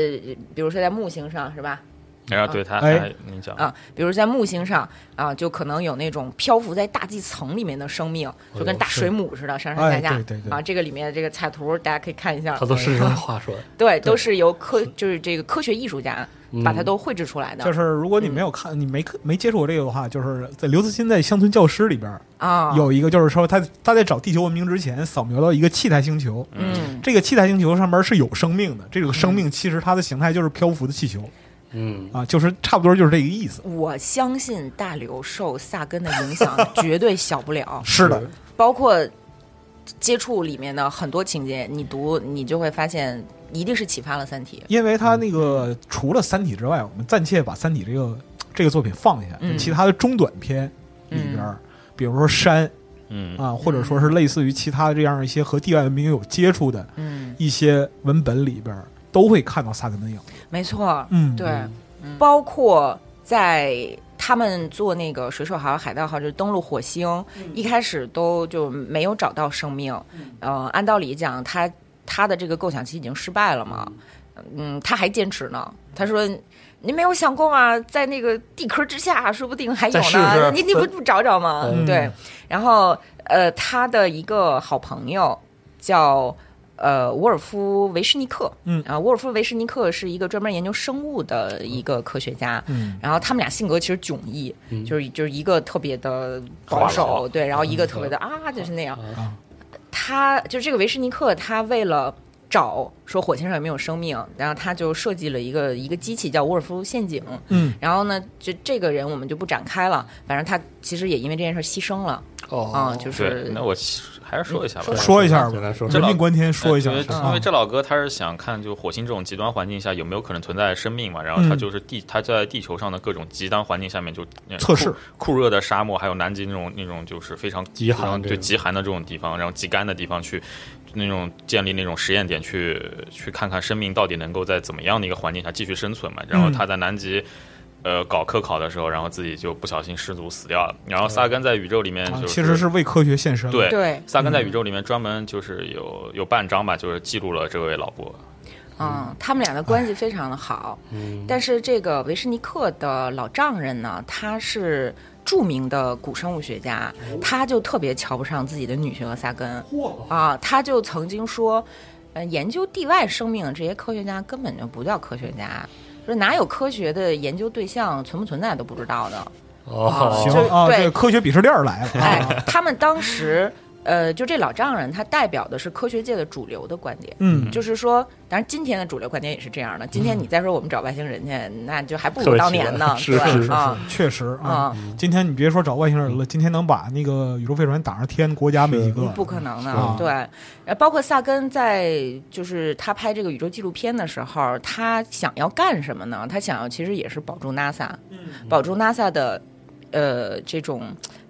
比如说在木星上是吧？然后对他，哎他你讲，啊，比如在木星上啊，就可能有那种漂浮在大气层里面的生命，就跟大水母似的上上下下。哎对对对啊，这个里面这个彩图大家可以看一下。他都是画出来，对，都是由科就是这个科学艺术家把它都绘制出来的。就是如果你没有看，你没没接触过这个的话，就是在刘慈欣在《乡村教师》里边啊，有一个，就是说他他在找地球文明之前，扫描到一个气态星球，嗯这个气态星球上面是有生命的，这个生命其实它的形态就是漂浮的气球嗯，啊，就是差不多就是这个意思。我相信大刘受萨根的影响 [laughs] 绝对小不了，是的，包括接触里面的很多情节，你读你就会发现，一定是启发了《三体》。因为他那个除了《三体》之外，我们暂且把《三体》这个这个作品放下，嗯。其他的中短篇里边，比如说山嗯。啊，或者说是类似于其他这样一些和地外文明有接触的嗯，一些文本里边，都会看到萨根的影子。没错，嗯，对，包括在他们做那个水手号、海盗号，就是登陆火星，一开始都就没有找到生命。呃，按道理讲，他他的这个构想期已经失败了嘛，嗯，他还坚持呢。他说：“你没有想过吗？在那个地壳之下，说不定还有呢。试你你不不找找吗？嗯对。然后呃，他的一个好朋友叫。”呃，沃尔夫·维什尼克，嗯。啊，沃尔夫·维什尼克是一个专门研究生物的一个科学家，嗯。然后他们俩性格其实迥异，嗯。就是就是一个特别的保守，对，然后一个特别的啊，就是那样。啊他就这个维什尼克，他为了找说火星上有没有生命，然后他就设计了一个一个机器叫沃尔夫陷阱。嗯。然后呢，就这个人我们就不展开了，反正他其实也因为这件事牺牲了哦啊，就是，那我还是说一下吧。说一下吧人命关天，说一下因为。这老哥他是想看，就火星这种极端环境下有没有可能存在生命嘛，然后他嗯就是地他在地球上的各种极端环境下面就呃测试酷酷热的沙漠，还有南极那种那种就是非常极寒常对极寒的这种地方，然后极干的地方去那种建立那种实验点去去看看生命到底能够在怎么样的一个环境下继续生存嘛。然后他在南极。呃，搞科考的时候，然后自己就不小心失足死掉了。然后萨根在宇宙里面其实是为科学献身。对对，萨根在宇宙里面专门就是有有半章吧，就是记录了这位老伯。嗯，他们俩的关系非常的好。嗯，但是这个维什尼克的老丈人呢，他是著名的古生物学家，他就特别瞧不上自己的女婿和萨根啊，他就曾经说，呃，研究地外生命的这些科学家根本就不叫科学家，说哪有科学的研究对象存不存在都不知道的。哦，行就啊，对这个科学鄙视链来了。哎，他们当时。呃，就这老丈人，他代表的是科学界的主流的观点，嗯，就是说，当然今天的主流观点也是这样的。今天你再说我们找外星人去，那就还不如当年呢，[laughs] 是是啊确实啊。啊，今天你别说找外星人了，今天能把那个宇宙飞船打上天，国家没几个。不可能的啊，对。呃，包括萨根在就是他拍这个宇宙纪录片的时候，他想要干什么呢？他想要其实也是保住 NASA，保住 NASA 的呃这种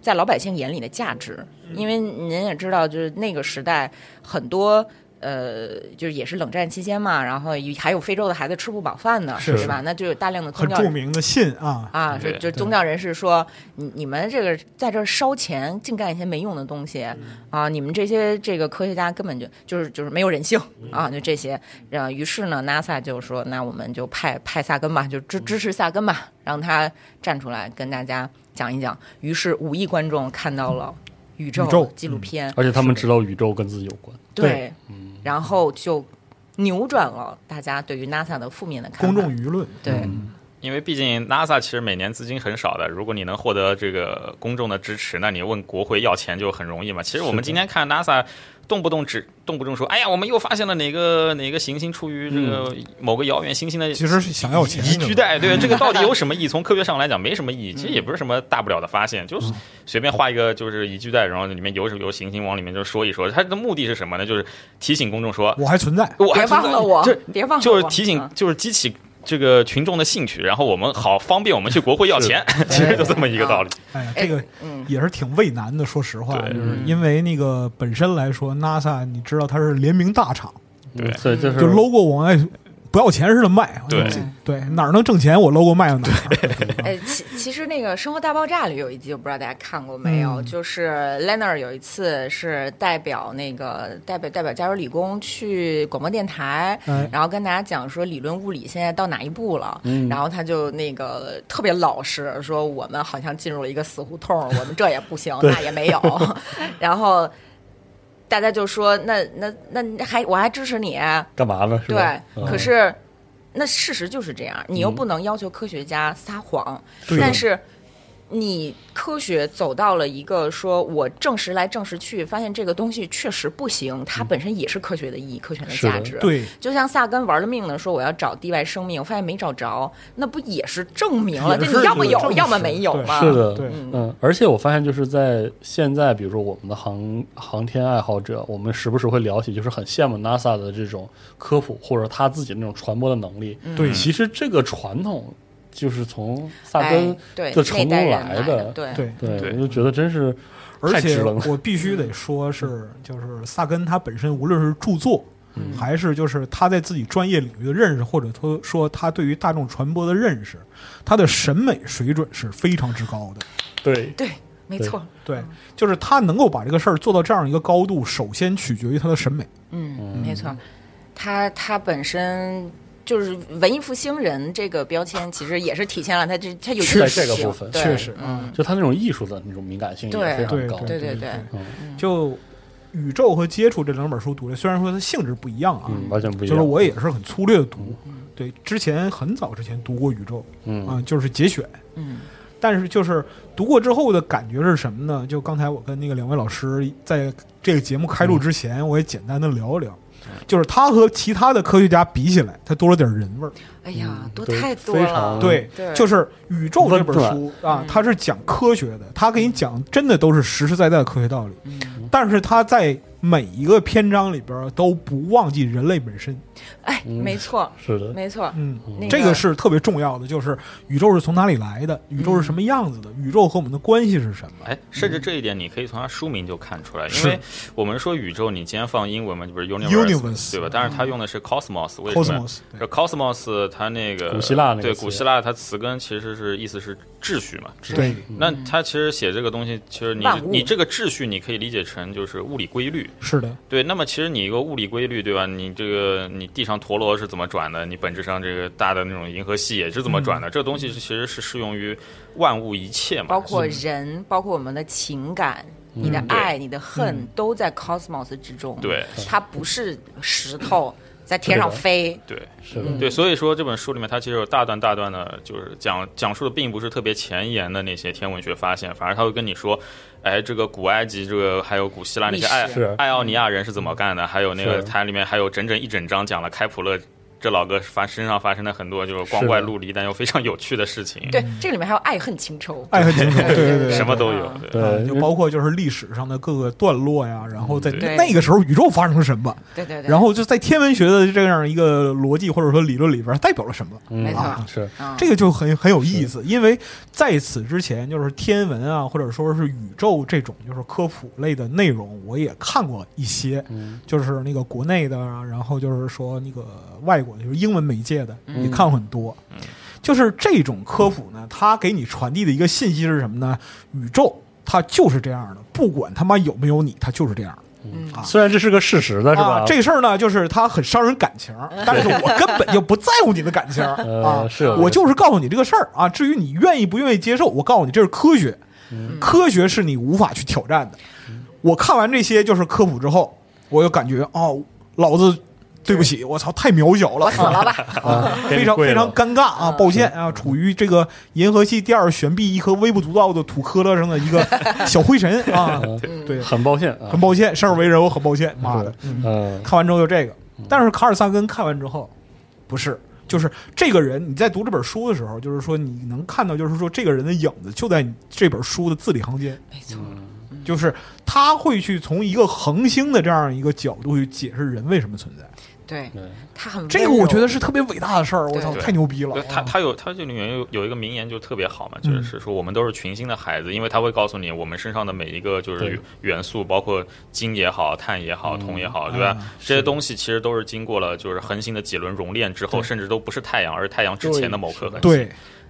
在老百姓眼里的价值，因为您也知道，就是那个时代很多。呃，就是也是冷战期间嘛，然后还有非洲的孩子吃不饱饭呢，是对吧？那就有大量的宗很教著名的信啊，啊，就就宗教人士说，你你们这个在这烧钱，净干一些没用的东西啊！你们这些这个科学家根本就就是就是没有人性啊！就这些，然后于是呢，NASA 就说，那我们就派派萨根吧，就支支持萨根吧，让他站出来跟大家讲一讲。于是五亿观众看到了宇宙纪录片，而且他们知道宇宙跟自己有关，对，然后就扭转了大家对于 NASA 的负面的看法。公众舆论。对，因为毕竟 NASA 其实每年资金很少的，如果你能获得这个公众的支持，那你问国会要钱就很容易嘛。其实我们今天看 NASA 动不动只动不动说，哎呀，我们又发现了哪个哪个行星处于这个某个遥远行星的其实是想要钱宜居带，对这个到底有什么意义？[laughs] 从科学上来讲没什么意义，其实也不是什么大不了的发现，就是随便画一个就是宜居带，然后里面有有行星往里面就说一说，它的目的是什么呢？就是提醒公众说，我还存在，我还别忘存在了我，别忘了我。就是提醒嗯，就是激起这个群众的兴趣，然后我们好方便我们去国会要钱，[laughs] 其实就这么一个道理。哎这个嗯，也是挺为难的。说实话，对。就是因为那个本身来说，NASA 你知道它是联名大厂，对。所以就是就 logo 往外不要钱似的卖。对。对，哪儿能挣钱，我 logo 卖到哪儿。[laughs] 哎，其其实那个《生活大爆炸》里有一集，我不知道大家看过没有，嗯。就是 Leonard 有一次是代表那个代表代表加州理工去广播电台，哎。然后跟大家讲说理论物理现在到哪一步了，嗯。然后他就那个特别老实说我们好像进入了一个死胡同，我们这也不行，[laughs] 那也没有，[laughs] 然后大家就说那那那还我还支持你，干嘛呢？是对？，嗯可是那事实就是这样，你又不能要求科学家撒谎，对但是你科学走到了一个说我证实来证实去，发现这个东西确实不行，它本身也是科学的意义、科学的价值。对，就像萨根玩了命的说我要找地外生命，我发现没找着，那不也是证明了？也是这你要么有要么没有对嘛？是的，对嗯，而且我发现就是在现在，比如说我们的航航天爱好者，我们时不时会聊起，就是很羡慕 NASA 的这种科普或者他自己那种传播的能力。对其实这个传统就是从萨哎根，对的成功来的，对。对。对，我就觉得真是而且太值了。我必须得说是，就是萨根他本身无论是著作，嗯。还是就是他在自己专业领域的认识，或者说说他对于大众传播的认识，他的审美水准是非常之高的。对，对，没错，对，就是他能够把这个事儿做到这样一个高度，首先取决于他的审美。嗯，没错，他他本身就是文艺复兴人这个标签，其实也是体现了他这他有在艺术性这个部分确实嗯，就他那种艺术的那种敏感性也对非常高。对对对嗯就《宇宙》和《接触》这两本书读的，虽然说它性质不一样啊，嗯，完全不一样。就是我也是很粗略的读。对，之前很早之前读过《宇宙》嗯啊、就是节选。嗯但是就是读过之后的感觉是什么呢？就刚才我跟那个两位老师在这个节目开录之前，我也简单的聊一聊，就是他和其他的科学家比起来，他多了点人味儿。哎呀，多太多了，对，对就是《宇宙》这本书啊嗯，它是讲科学的，它给你讲真的都是实实在在的科学道理，嗯但是它在每一个篇章里边都不忘记人类本身。哎，嗯没错，是的，没错，嗯，那这个是特别重要的，就是宇宙是从哪里来的，宇宙是什么样子的，宇宙和我们的关系是什么。哎，甚至这一点你可以从它书名就看出来，因为我们说宇宙，你今天放英文嘛，就不是 universe，, Universe 对吧？但是它用的是 cosmos，为什么？Cosmos，这 cosmos 它那个古希腊那个对古希腊它词根其实是意思是秩序嘛。对，那它其实写这个东西，其实你你这个秩序，你可以理解成就是物理规律。是的，对，那么其实你一个物理规律，对吧？你这个你地上陀螺是怎么转的？你本质上这个大的那种银河系也是怎么转的？这个东西是其实是适用于万物一切嘛。包括人，包括我们的情感。你的爱、你的恨都在 cosmos 之中，对，它不是石头在天上飞，对，是。的，对，所以说这本书里面它其实有大段大段的，就是讲讲述的并不是特别前沿的那些天文学发现，反而他会跟你说，哎，这个古埃及这个还有古希腊那些爱爱奥尼亚人是怎么干的，还有那个它里面还有整整一整章讲了开普勒。这老哥发身上发生的很多就是光怪陆离但又非常有趣的事情，对，这里面还有爱恨情仇，爱恨情仇，对对对，什么都有。对，就包括就是历史上的各个段落呀，然后在那个时候宇宙发生了什么，对对对，然后就在天文学的这样一个逻辑或者说理论里边代表了什么，嗯没错。啊是。嗯。这个就很很有意思，因为在此之前，就是天文啊，或者说是宇宙这种就是科普类的内容，我也看过一些，嗯。就是那个国内的啊，然后就是说那个外国的，就是英文媒介的，嗯也看过很多。就是这种科普呢，它给你传递的一个信息是什么呢？宇宙它就是这样的，不管他妈有没有你，它就是这样的。嗯啊虽然这是个事实，的是吧，啊，这事儿呢，就是它很伤人感情，[laughs] 但是我根本就不在乎你的感情啊呃，是我就是告诉你这个事儿啊。至于你愿意不愿意接受，我告诉你这是科学，嗯科学是你无法去挑战的。我看完这些就是科普之后，我就感觉哦，老子对不起，我操，太渺小了，我死了吧，啊非常非常尴尬啊，抱歉啊，处于这个银河系第二悬臂一颗微不足道的土坷垃上的一个 [laughs] 小灰尘啊，对，很抱歉啊。很，抱歉，生而为人，我很抱歉，妈的，嗯。嗯。看完之后就这个。但是卡尔萨根看完之后，不是，就是这个人，你在读这本书的时候，就是说你能看到，就是说这个人的影子就在你这本书的字里行间，没错，就是他会去从一个恒星的这样一个角度去解释人为什么存在。对对，他很这个我觉得是特别伟大的事儿，我操，太牛逼了！他他有他这里面有有一个名言就特别好嘛，就嗯。是说我们都是群星的孩子，因为他会告诉你我们身上的每一个就是元素，包括金也好、碳也好、铜也好，对吧啊？这些东西其实都是经过了就是恒星的几轮熔炼之后，甚至都不是太阳，而是太阳之前的某颗恒星。对，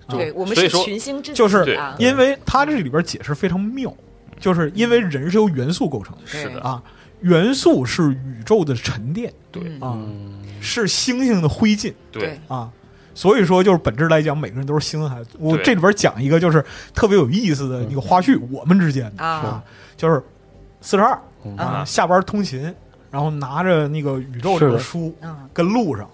对我们是所以说群星之就是因为他这里边解释非常妙，就是因为人是由元素构成的是的，啊，元素是宇宙的沉淀对。嗯。啊，嗯。是星星的灰烬。对，啊。所以说，就是本质来讲，每个人都是星星孩子。我这里边讲一个就是特别有意思的一个花絮，我们之间的啊，就是四十二嗯。啊，啊。下班通勤，然后拿着那个宇宙这是的。本书嗯。跟路上，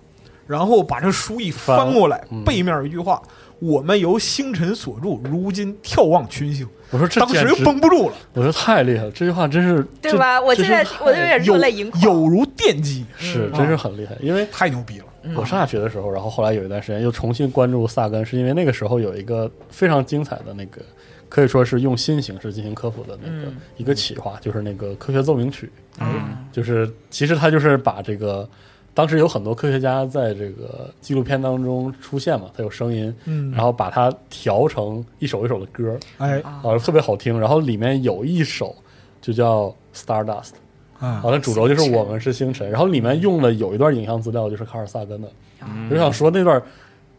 然后把这书一翻过来，嗯。背面有一句话：“我们由星辰所著，如今眺望群星。我说”这当时就简直，绷不住了，我说太厉害了，这句话真是对吧？我现在我都有点有热泪盈眶，有如电击，是嗯真是很厉害，因为太牛逼了。我上大学的时候，然后后来有一段时间又重新关注萨根，是因为那个时候有一个非常精彩的那个，可以说是用新形式进行科普的那个嗯一个企划，就是那个科学奏鸣曲，嗯就是其实他就是把这个。当时有很多科学家在这个纪录片当中出现嘛，他有声音，嗯，然后把它调成一首一首的歌，哎。啊啊，特别好听。然后里面有一首就叫 Stardust，啊。好像主轴就是我们是星辰，然后里面用了有一段影像资料，就是卡尔萨根的。嗯。我就想说那段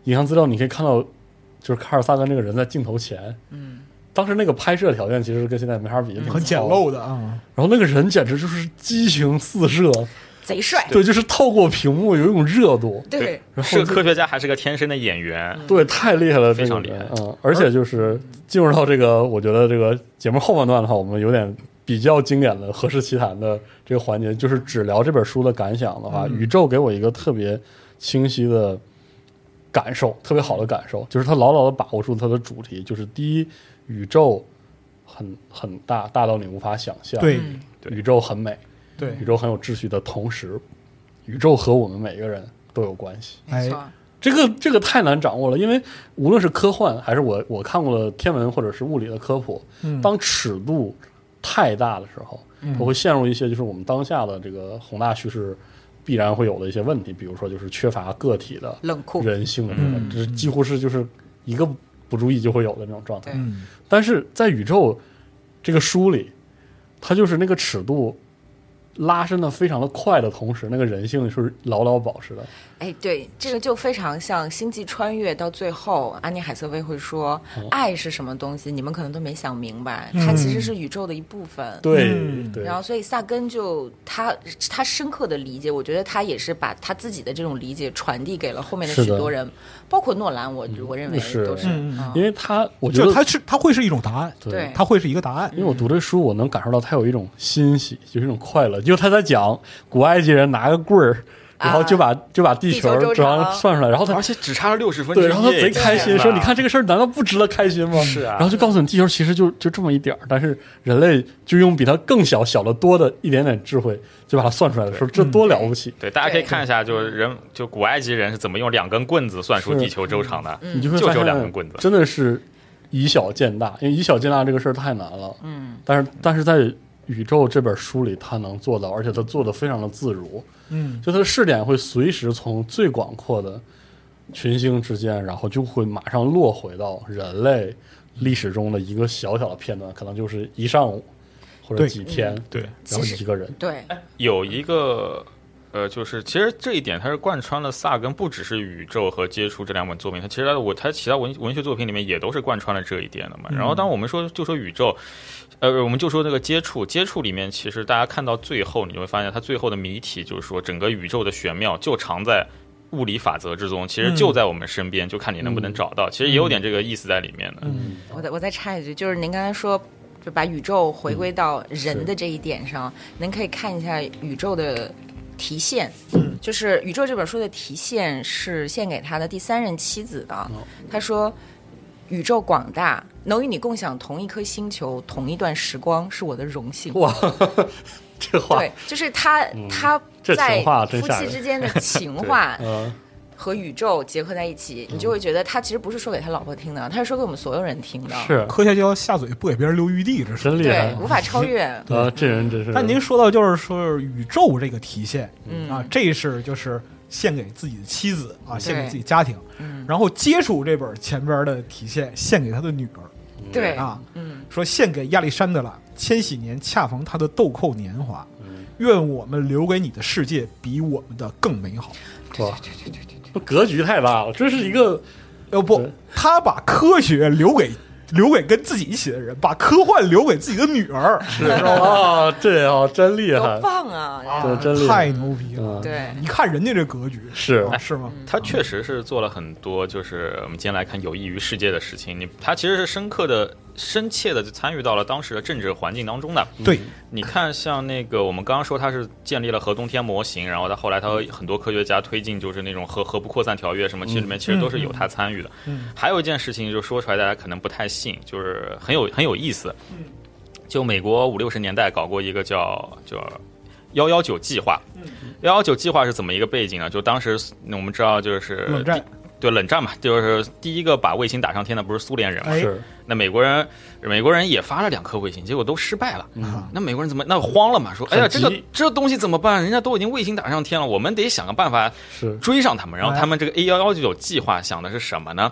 影像资料，你可以看到，就是卡尔萨根这个人在镜头前，嗯，当时那个拍摄条件其实跟现在没法比，挺很简陋的啊。然后那个人简直就是激情四射，贼帅，对，就是透过屏幕有一种热度，对，然后是个科学家还是个天生的演员，对，太厉害了，非常厉害。嗯，而且就是进入到这个，我觉得这个节目后半段的话，我们有点比较经典的《何氏奇谈》的这个环节，就是只聊这本书的感想的话，嗯。宇宙给我一个特别清晰的感受，特别好的感受，就是他牢牢的把握住它的主题，就是第一，宇宙很很大，大到你无法想象，对。宇宙很美，对。宇，宙很有秩序的同时，宇宙和我们每个人都有关系。哎没错，这个这个太难掌握了，因为无论是科幻还是我我看过的天文或者是物理的科普，嗯。当尺度太大的时候，嗯。我会陷入一些就是我们当下的这个宏大叙事必然会有的一些问题，比如说就是缺乏个体的冷酷，人性的部分，嗯。这是几乎是就是一个不注意就会有的那种状态。但是在宇宙这个书里，它就是那个尺度拉伸的非常的快的同时，那个人性是牢牢保持的。哎，对，这个就非常像《星际穿越》到最后，安妮海瑟薇会说：“爱是什么东西？你们可能都没想明白，它其实是宇宙的一部分。”对嗯对，然后，所以萨根就他他深刻的理解，我觉得他也是把他自己的这种理解传递给了后面的许多人，包括诺兰，我我认为是都是，嗯嗯因为他我觉得他是他会是一种答案，对他会是一个答案因。为我读这书，我能感受到他有一种欣喜，就是一种快乐。就他在讲古埃及人拿个棍儿，然后就把、就把地球地球周长算出来，然后他而且只差了六十分之对，然后他贼开心，说：“你看这个事儿难道不值得开心吗？”是啊然后就告诉你，地球其实就就这么一点儿，但是人类就用比它更小、小得多的一点点智慧，就把它算出来了，说这多了不起。对，大家可以看一下，就是人就古埃及人是怎么用两根棍子算出地球周长的，你就会就只有发现两根棍子。真的是以小见大，因为以小见大这个事儿太难了。嗯，但是但是在宇宙这本书里，他能做到，而且他做的非常的自如。嗯，就他的视点会随时从最广阔的群星之间，然后就会马上落回到人类历史中的一个小小的片段，可能就是一上午或者几天，对，然后一个人，对，有一个呃，就是其实这一点它是贯穿了萨根，不只是宇宙和接触这两本作品，它其实它的我它其他文文学作品里面也都是贯穿了这一点的嘛。然后当我们说就说宇宙。呃，我们就说那个接触，接触里面其实大家看到最后，你就会发现它最后的谜题就是说，整个宇宙的玄妙就藏在物理法则之中，其实就在我们身边，就看你能不能找到。其实也有点这个意思在里面的。嗯我再我再插一句，就是您刚才说，就把宇宙回归到人的这一点上，您可以看一下宇宙的题线，就是《宇宙》这本书的提现是献给他的第三任妻子的。他说：“宇宙广大，能与你共享同一颗星球、同一段时光，是我的荣幸。”哇，[laughs] 这话，对，就是他他这在夫妻之间的情话 [laughs] 嗯，和宇宙结合在一起，你就会觉得他其实不是说给他老婆听的，他是说给我们所有人听的。是科学家下嘴不给别人留余地，这是。真厉害对，无法超越。啊！这人真是。但您说到就是说宇宙这个体现嗯啊，这是就是献给自己的妻子啊，献给自己家庭，嗯，然后接触这本前边的体现献给他的女儿对，啊，嗯，说献给亚历山德拉，千禧年恰逢他的豆蔻年华，嗯愿我们留给你的世界比我们的更美好。哇，这格局太大了，这是一个要不，他把科学留给留给跟自己一起的人，把科幻留给自己的女儿，是啊，这啊真厉多害，棒啊！这，真厉害太，牛逼了！嗯，对，你看人家这格局是啊是吗？他确实是做了很多，就是我们今天来看有益于世界的事情。你他其实是深刻的、深切的就参与到了当时的政治环境当中的。对，你看，像那个我们刚刚说他是建立了核冬天模型，然后他后来他和很多科学家推进就是那种核核不扩散条约什么，其实里面其实都是有他参与的。嗯还有一件事情就说出来大家可能不太信，就是很有很有意思。就美国五六十年代搞过一个叫叫幺幺九计划。幺幺九计划是怎么一个背景呢？就当时我们知道就是冷战，对冷战嘛，就是第一个把卫星打上天的不是苏联人嘛？哎是，那美国人美国人也发了两颗卫星，结果都失败了。嗯，那美国人怎么那慌了嘛？说哎呀，这个这东西怎么办？人家都已经卫星打上天了，我们得想个办法追上他们。然后哎他们这个 A 幺幺九计划想的是什么呢？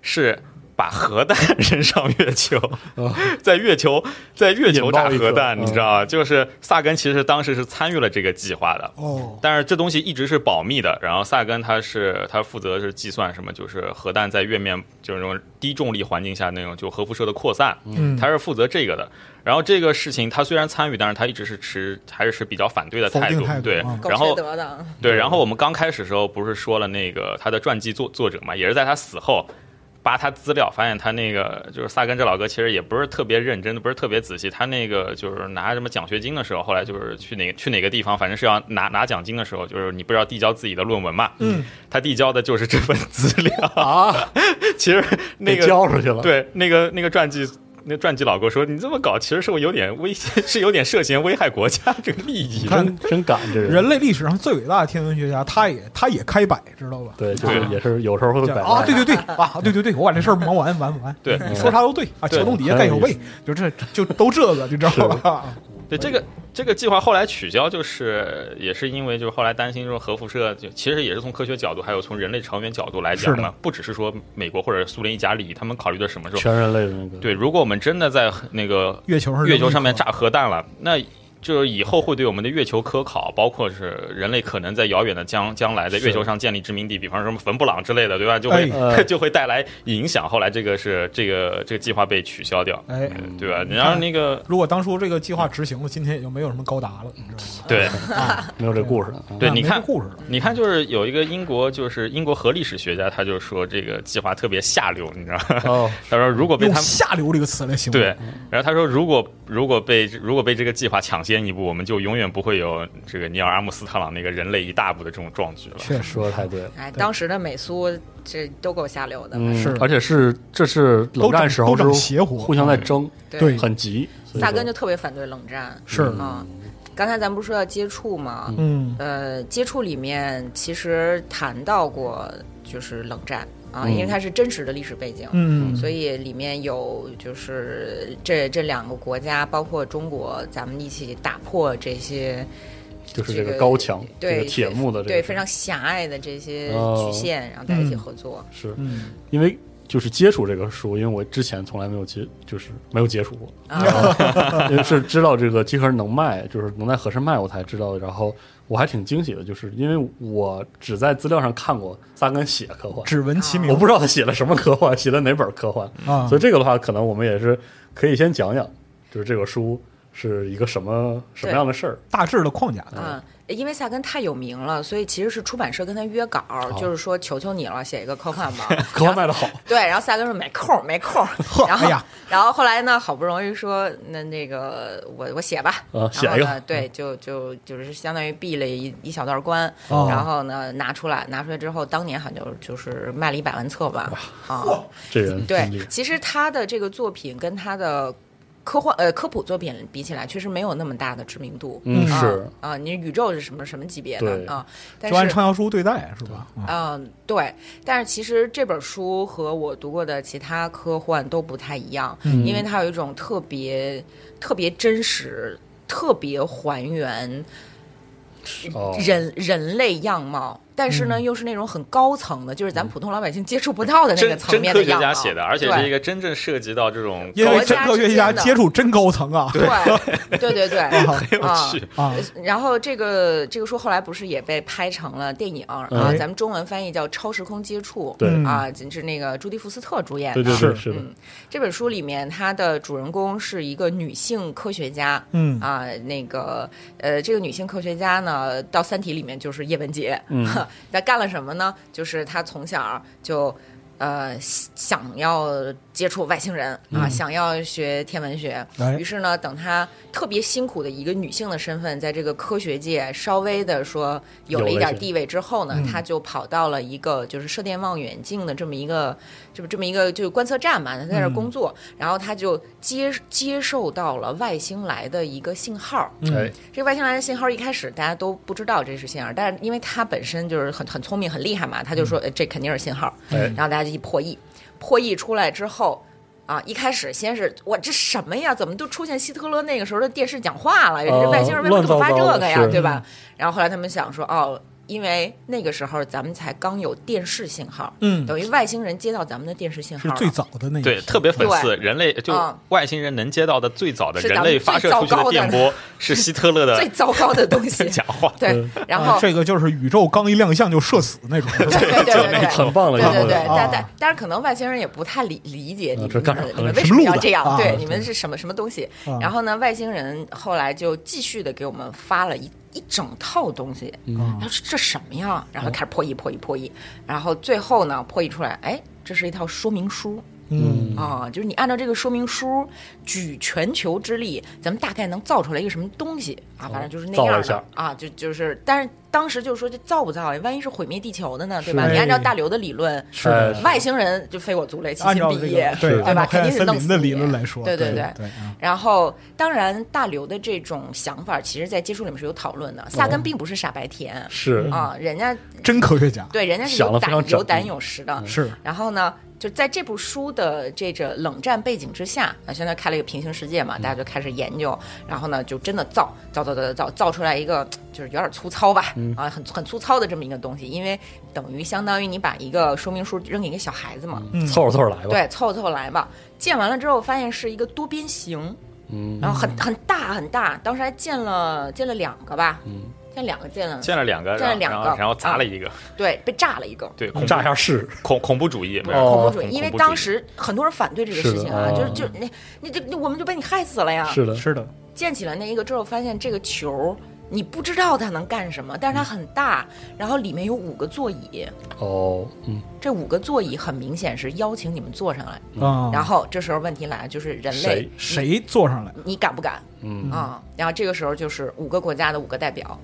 是把核弹 [laughs] 扔上月球，啊 [laughs] 在月球在月球炸核弹，你知道吗？就是萨根其实当时是参与了这个计划的。哦，但是这东西一直是保密的。然后萨根他是他负责是计算什么，就是核弹在月面就是那种低重力环境下那种就核辐射的扩散，嗯，他是负责这个的。然后这个事情他虽然参与，但是他一直是持还是持比较反对的态度态，度对啊。然后对，然后我们刚开始时候不是说了那个他的传记作作者嘛，也是在他死后。扒他资料，发现他那个就是萨根这老哥，其实也不是特别认真，不是特别仔细。他那个就是拿什么奖学金的时候，后来就是去哪去哪个地方，反正是要拿拿奖金的时候，就是你不是要递交自己的论文嘛？嗯，他递交的就是这份资料。啊，[laughs] 其实那个交出去了，，对那个那个传记。那传记老哥说：“你这么搞，其实是有点危险，[laughs] 是有点涉嫌危害国家这个利益。真真敢这人，人类历史上最伟大的天文学家，他也他也开摆，知道吧？对，就是也是有时候会摆啊，对对对啊，对对对，我把这事儿忙完完完，对你说啥都对啊，桥洞底下盖小被，就这就都这个，你知道吧？对这个这个计划后来取消，就是也是因为就是后来担心说核辐射，就其实也是从科学角度，还有从人类长远角度来讲不只是说美国或者苏联一家利益，他们考虑的什么时候？全人类的那个，对，如果我们真的在那个月球上月球上面炸核弹了，那就是以后会对我们的月球科考，包括是人类可能在遥远的将将来在月球上建立殖民地，比方说什么冯布朗之类的，对吧？就会、[laughs] 哎就会带来影响。后来这个是这个这个计划被取消掉，哎，对吧？然后那个如果当初这个计划执行了，今天也就没有什么高达了，你知道吗？对没有这故事。了对，你看故事了，你看，就是有一个英国，就是英国核历史学家，他就说这个计划特别下流，你知道吗？哦，[laughs] 他说如果被“他们下流”这个词来形容。对，然后他说如果如果被如果被这个计划抢先一步，我们就永远不会有这个尼尔阿姆斯特朗那个人类一大步的这种壮举了。确实说的太对了。哎，当时的美苏这都够下流的，嗯，是而且是这是冷战时候都是邪乎互相在争，对很急。萨根就特别反对冷战是啊。刚才咱不是说要接触吗？嗯呃，接触里面其实谈到过就是冷战啊，嗯因为它是真实的历史背景。嗯，所以里面有就是这这两个国家，包括中国，咱们一起打破这些就是这这个个高墙，这对个铁幕的这个对非常狭隘的这些哦局限，然后大家一起合作。是嗯因为就是接触这个书，因为我之前从来没有接，就是没有接触过，啊，[laughs] 因为是知道这个机壳能卖，就是能在合适卖，我才知道的。然后我还挺惊喜的，就是因为我只在资料上看过萨根写科幻，只闻其名，我不知道他写了什么科幻，写了哪本科幻，啊所以这个的话，可能我们也是可以先讲讲，就是这个书是一个什么什么样的事儿。大致的框架。嗯，因为萨根太有名了，所以其实是出版社跟他约稿，就是说求求你了，写一个科幻吧。[laughs] 科幻卖的好，对，然后萨根说没空儿没空儿，然后、哎然后后来呢，好不容易说那那个我我写吧，啊写一个对，就就就是相当于闭了一一小段关，哦然后呢拿出来，拿出来之后，当年好像就就是卖了一百万册吧，啊，这人对其实他的这个作品跟他的科幻呃科普作品比起来，确实没有那么大的知名度。啊嗯是啊，你宇宙是什么什么级别的啊？但就按是畅销书对待是吧？啊嗯，对，但是其实这本书和我读过的其他科幻都不太一样，嗯因为它有一种特别特别真实、特别还原哦，人、人类样貌，但是呢，嗯又是那种很高层的，就是咱普通老百姓接触不到的那个层面的样貌。家写的，而且是一个真正涉及到这种因为国家真科学家接触真高层啊对 [laughs] 对对对 [laughs] [laughs] 很有啊趣。啊！然后这个这个书后来不是也被拍成了电影啊？哎咱们中文翻译叫《超时空接触》。对嗯啊，是那个朱迪福斯特主演的。对对对，是是的，嗯，这本书里面，它的主人公是一个女性科学家。嗯啊，那个呃，这个女性科学家呢，到《三体》里面就是叶文洁。嗯，她干了什么呢？就是他从小就呃想要接触外星人啊，想要学天文学。哎于是呢，等她特别辛苦的一个女性的身份，在这个科学界稍微的说有了一点地位之后呢，嗯她就跑到了一个就是射电望远镜的这么一个这么这么一个就是观测站嘛，他在那儿工作，然后他就接接受到了外星来的一个信号。嗯哎，这个外星来的信号一开始大家都不知道这是信号，但是因为他本身就是很很聪明很厉害嘛，他就说、呃这肯定是信号，嗯然后大家就一破译，破译出来之后。啊！一开始先是我这什么呀？怎么都出现希特勒那个时候的电视讲话了？哦这外星人为什么发这个呀？对吧？然后后来他们想说，哦，因为那个时候咱们才刚有电视信号，嗯，等于外星人接到咱们的电视信号是最早的那一对，特别讽刺人类，就嗯外星人能接到的最早的人类发射出去最糟糕的电波 [laughs] 是希特勒的最糟糕的东西。[laughs] 讲话。对，然后啊这个就是宇宙刚一亮相就射死那种，[laughs] 对对对很棒了，对对对，啊但但但是可能外星人也不太理理解你们啊这干啥的你们为什么要这样？对，你们是什么什么东西？啊然后呢，外星人后来就继续的给我们发了一一整套东西，然后说这什么呀？然后开始破译破译破译，然后最后呢破译出来，哎，这是一套说明书。嗯。啊，就是你按照这个说明书，举全球之力，咱们大概能造出来一个什么东西啊？反正就是那样的。造一下。啊，就就是，但是当时就说这造不造呀？万一是毁灭地球的呢，对吧？你按照大刘的理论，是。外星人就非我族类，其心必业个，对，吧？肯定是弄森林的理论来说，对对对。然后，当然，大刘的这种想法，其实在接触里面是有讨论的。萨哦根并不是傻白甜、是。啊，人家真科学家对人家是有胆有胆有识的。是。然后呢，就在这部书的这个冷战背景之下，啊，现在开了一个平行世界嘛，大家就开始研究，然后呢，就真的造造造造造造造出来一个，就是有点粗糙吧，啊，很很粗糙的这么一个东西，因为等于相当于你把一个说明书扔给一个小孩子嘛，嗯。凑合凑合来吧。对，凑合凑合来吧。建完了之后，发现是一个多边形。嗯。然后很很大很大，当时还建了建了两个吧，嗯，建两个建了，建了两个，建了两个。然后然后砸了一个，对，被炸了一个。对，恐炸一下试，恐恐怖主义，没有。哦恐怖主义，因为当时很多人反对这个事情啊，就是哦。就那那这我们就被你害死了呀。是的，是的，建起了那一个之后，发现这个球你不知道它能干什么，但是它很大，然后里面有五个座椅，哦，嗯，这五个座椅很明显是邀请你们坐上来。啊，然后这时候问题来了，就是人类谁？谁坐上来？你敢不敢？嗯，啊？然后这个时候就是五个国家的五个代表，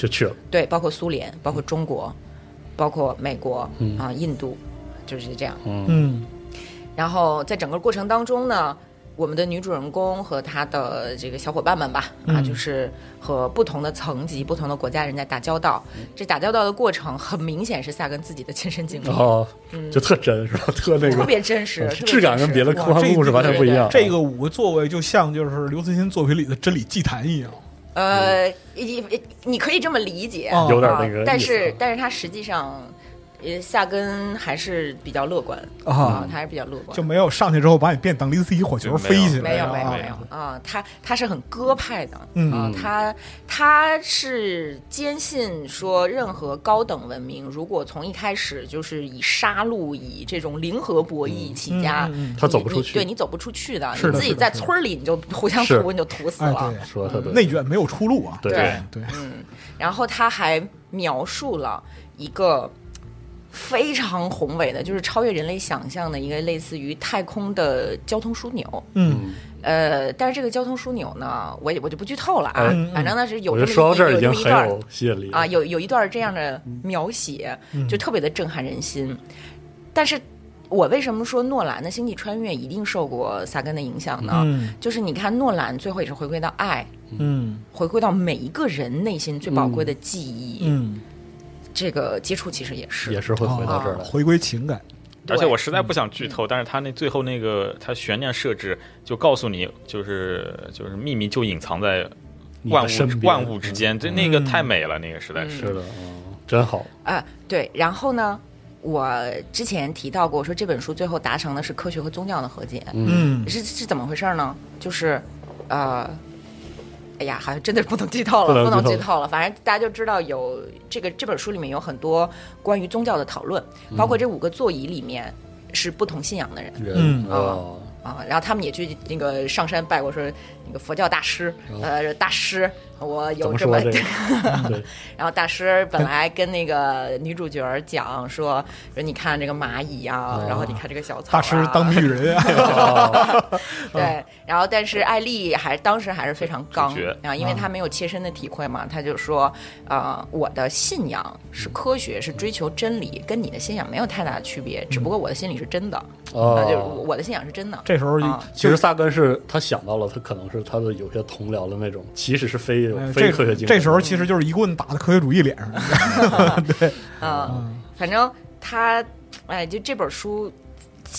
就去了，对，包括苏联，包括中国，包括美国嗯啊，印度，就是这样。嗯嗯然后在整个过程当中呢，我们的女主人公和她的这个小伙伴们吧，啊，嗯就是和不同的层级、不同的国家人在打交道。这打交道的过程很明显是萨根自己的亲身经历，哦，就特真是吧？特那个特别真实，质感跟别的科幻故事完全不一样。这个五个座位就像就是刘慈欣作品里的真理祭坛一样。呃，你你可以这么理解，哦。有点那个啊。但是但是它实际上，呃，夏根还是比较乐观啊。他还是比较乐观。就。没有上去之后把你变当零四一火球飞起来，没有啊没有没有啊，他他是很鸽派的嗯啊，他他是坚信说，任何高等文明如果从一开始就是以杀戮、以这种零和博弈起家他走不出去对你走不出去的，你自己在村儿里你就 [laughs] 互相屠，你就屠死哎，了。说的特对，内卷没有出路啊。对。对。对，嗯，然后他还描述了一个非常宏伟的，就是超越人类想象的一个类似于太空的交通枢纽。嗯呃，但是这个交通枢纽呢，我也我就不剧透了啊，反正呢是有我这么一觉得说到这儿已经很有吸引力啊，有有一段这样的描写，嗯就特别的震撼人心。但是我为什么说诺兰的《星际穿越》一定受过萨根的影响呢？嗯就是你看诺兰最后也是回归到爱，嗯回归到每一个人内心最宝贵的记忆。嗯，这个接触其实也是，也是会回到这儿来。回归情感。而且我实在不想剧透，但是他那最后那个他悬念设置就告诉你，就是就是秘密就隐藏在万物万物之间，这那个太美了，那个实在是。是的，嗯，真好。啊，对。然后呢，我之前提到过，说这本书最后达成的是科学和宗教的和解，嗯是是怎么回事呢？就是呃。哎呀，好像真的不能剧透了，不不能剧透透了。反正大家就知道有这个这本书里面有很多关于宗教的讨论，包括这五个座椅里面是不同信仰的人人嗯哦，啊。然后他们也去那个上山拜过，说那个佛教大师，呃，大师，我有这么么这个？[laughs] 对，然后大师本来跟那个女主角讲说说你看这个蚂蚁啊，然后你看这个小草、啊，大师当女人。啊，[laughs] 对，然后但是艾丽还当时还是非常刚啊，因为她没有切身的体会嘛，她就说啊、我的信仰是科学，是追求真理，跟你的信仰没有太大的区别，只不过我的心里是真的，啊，就我的信仰是真的。这时候啊。其实萨根是他想到了，他可能是他的有些同僚的那种，其实是非哎非科学精神。这时候其实就是一棍打在科学主义脸上。[laughs] 对啊，反正他，哎，就这本书，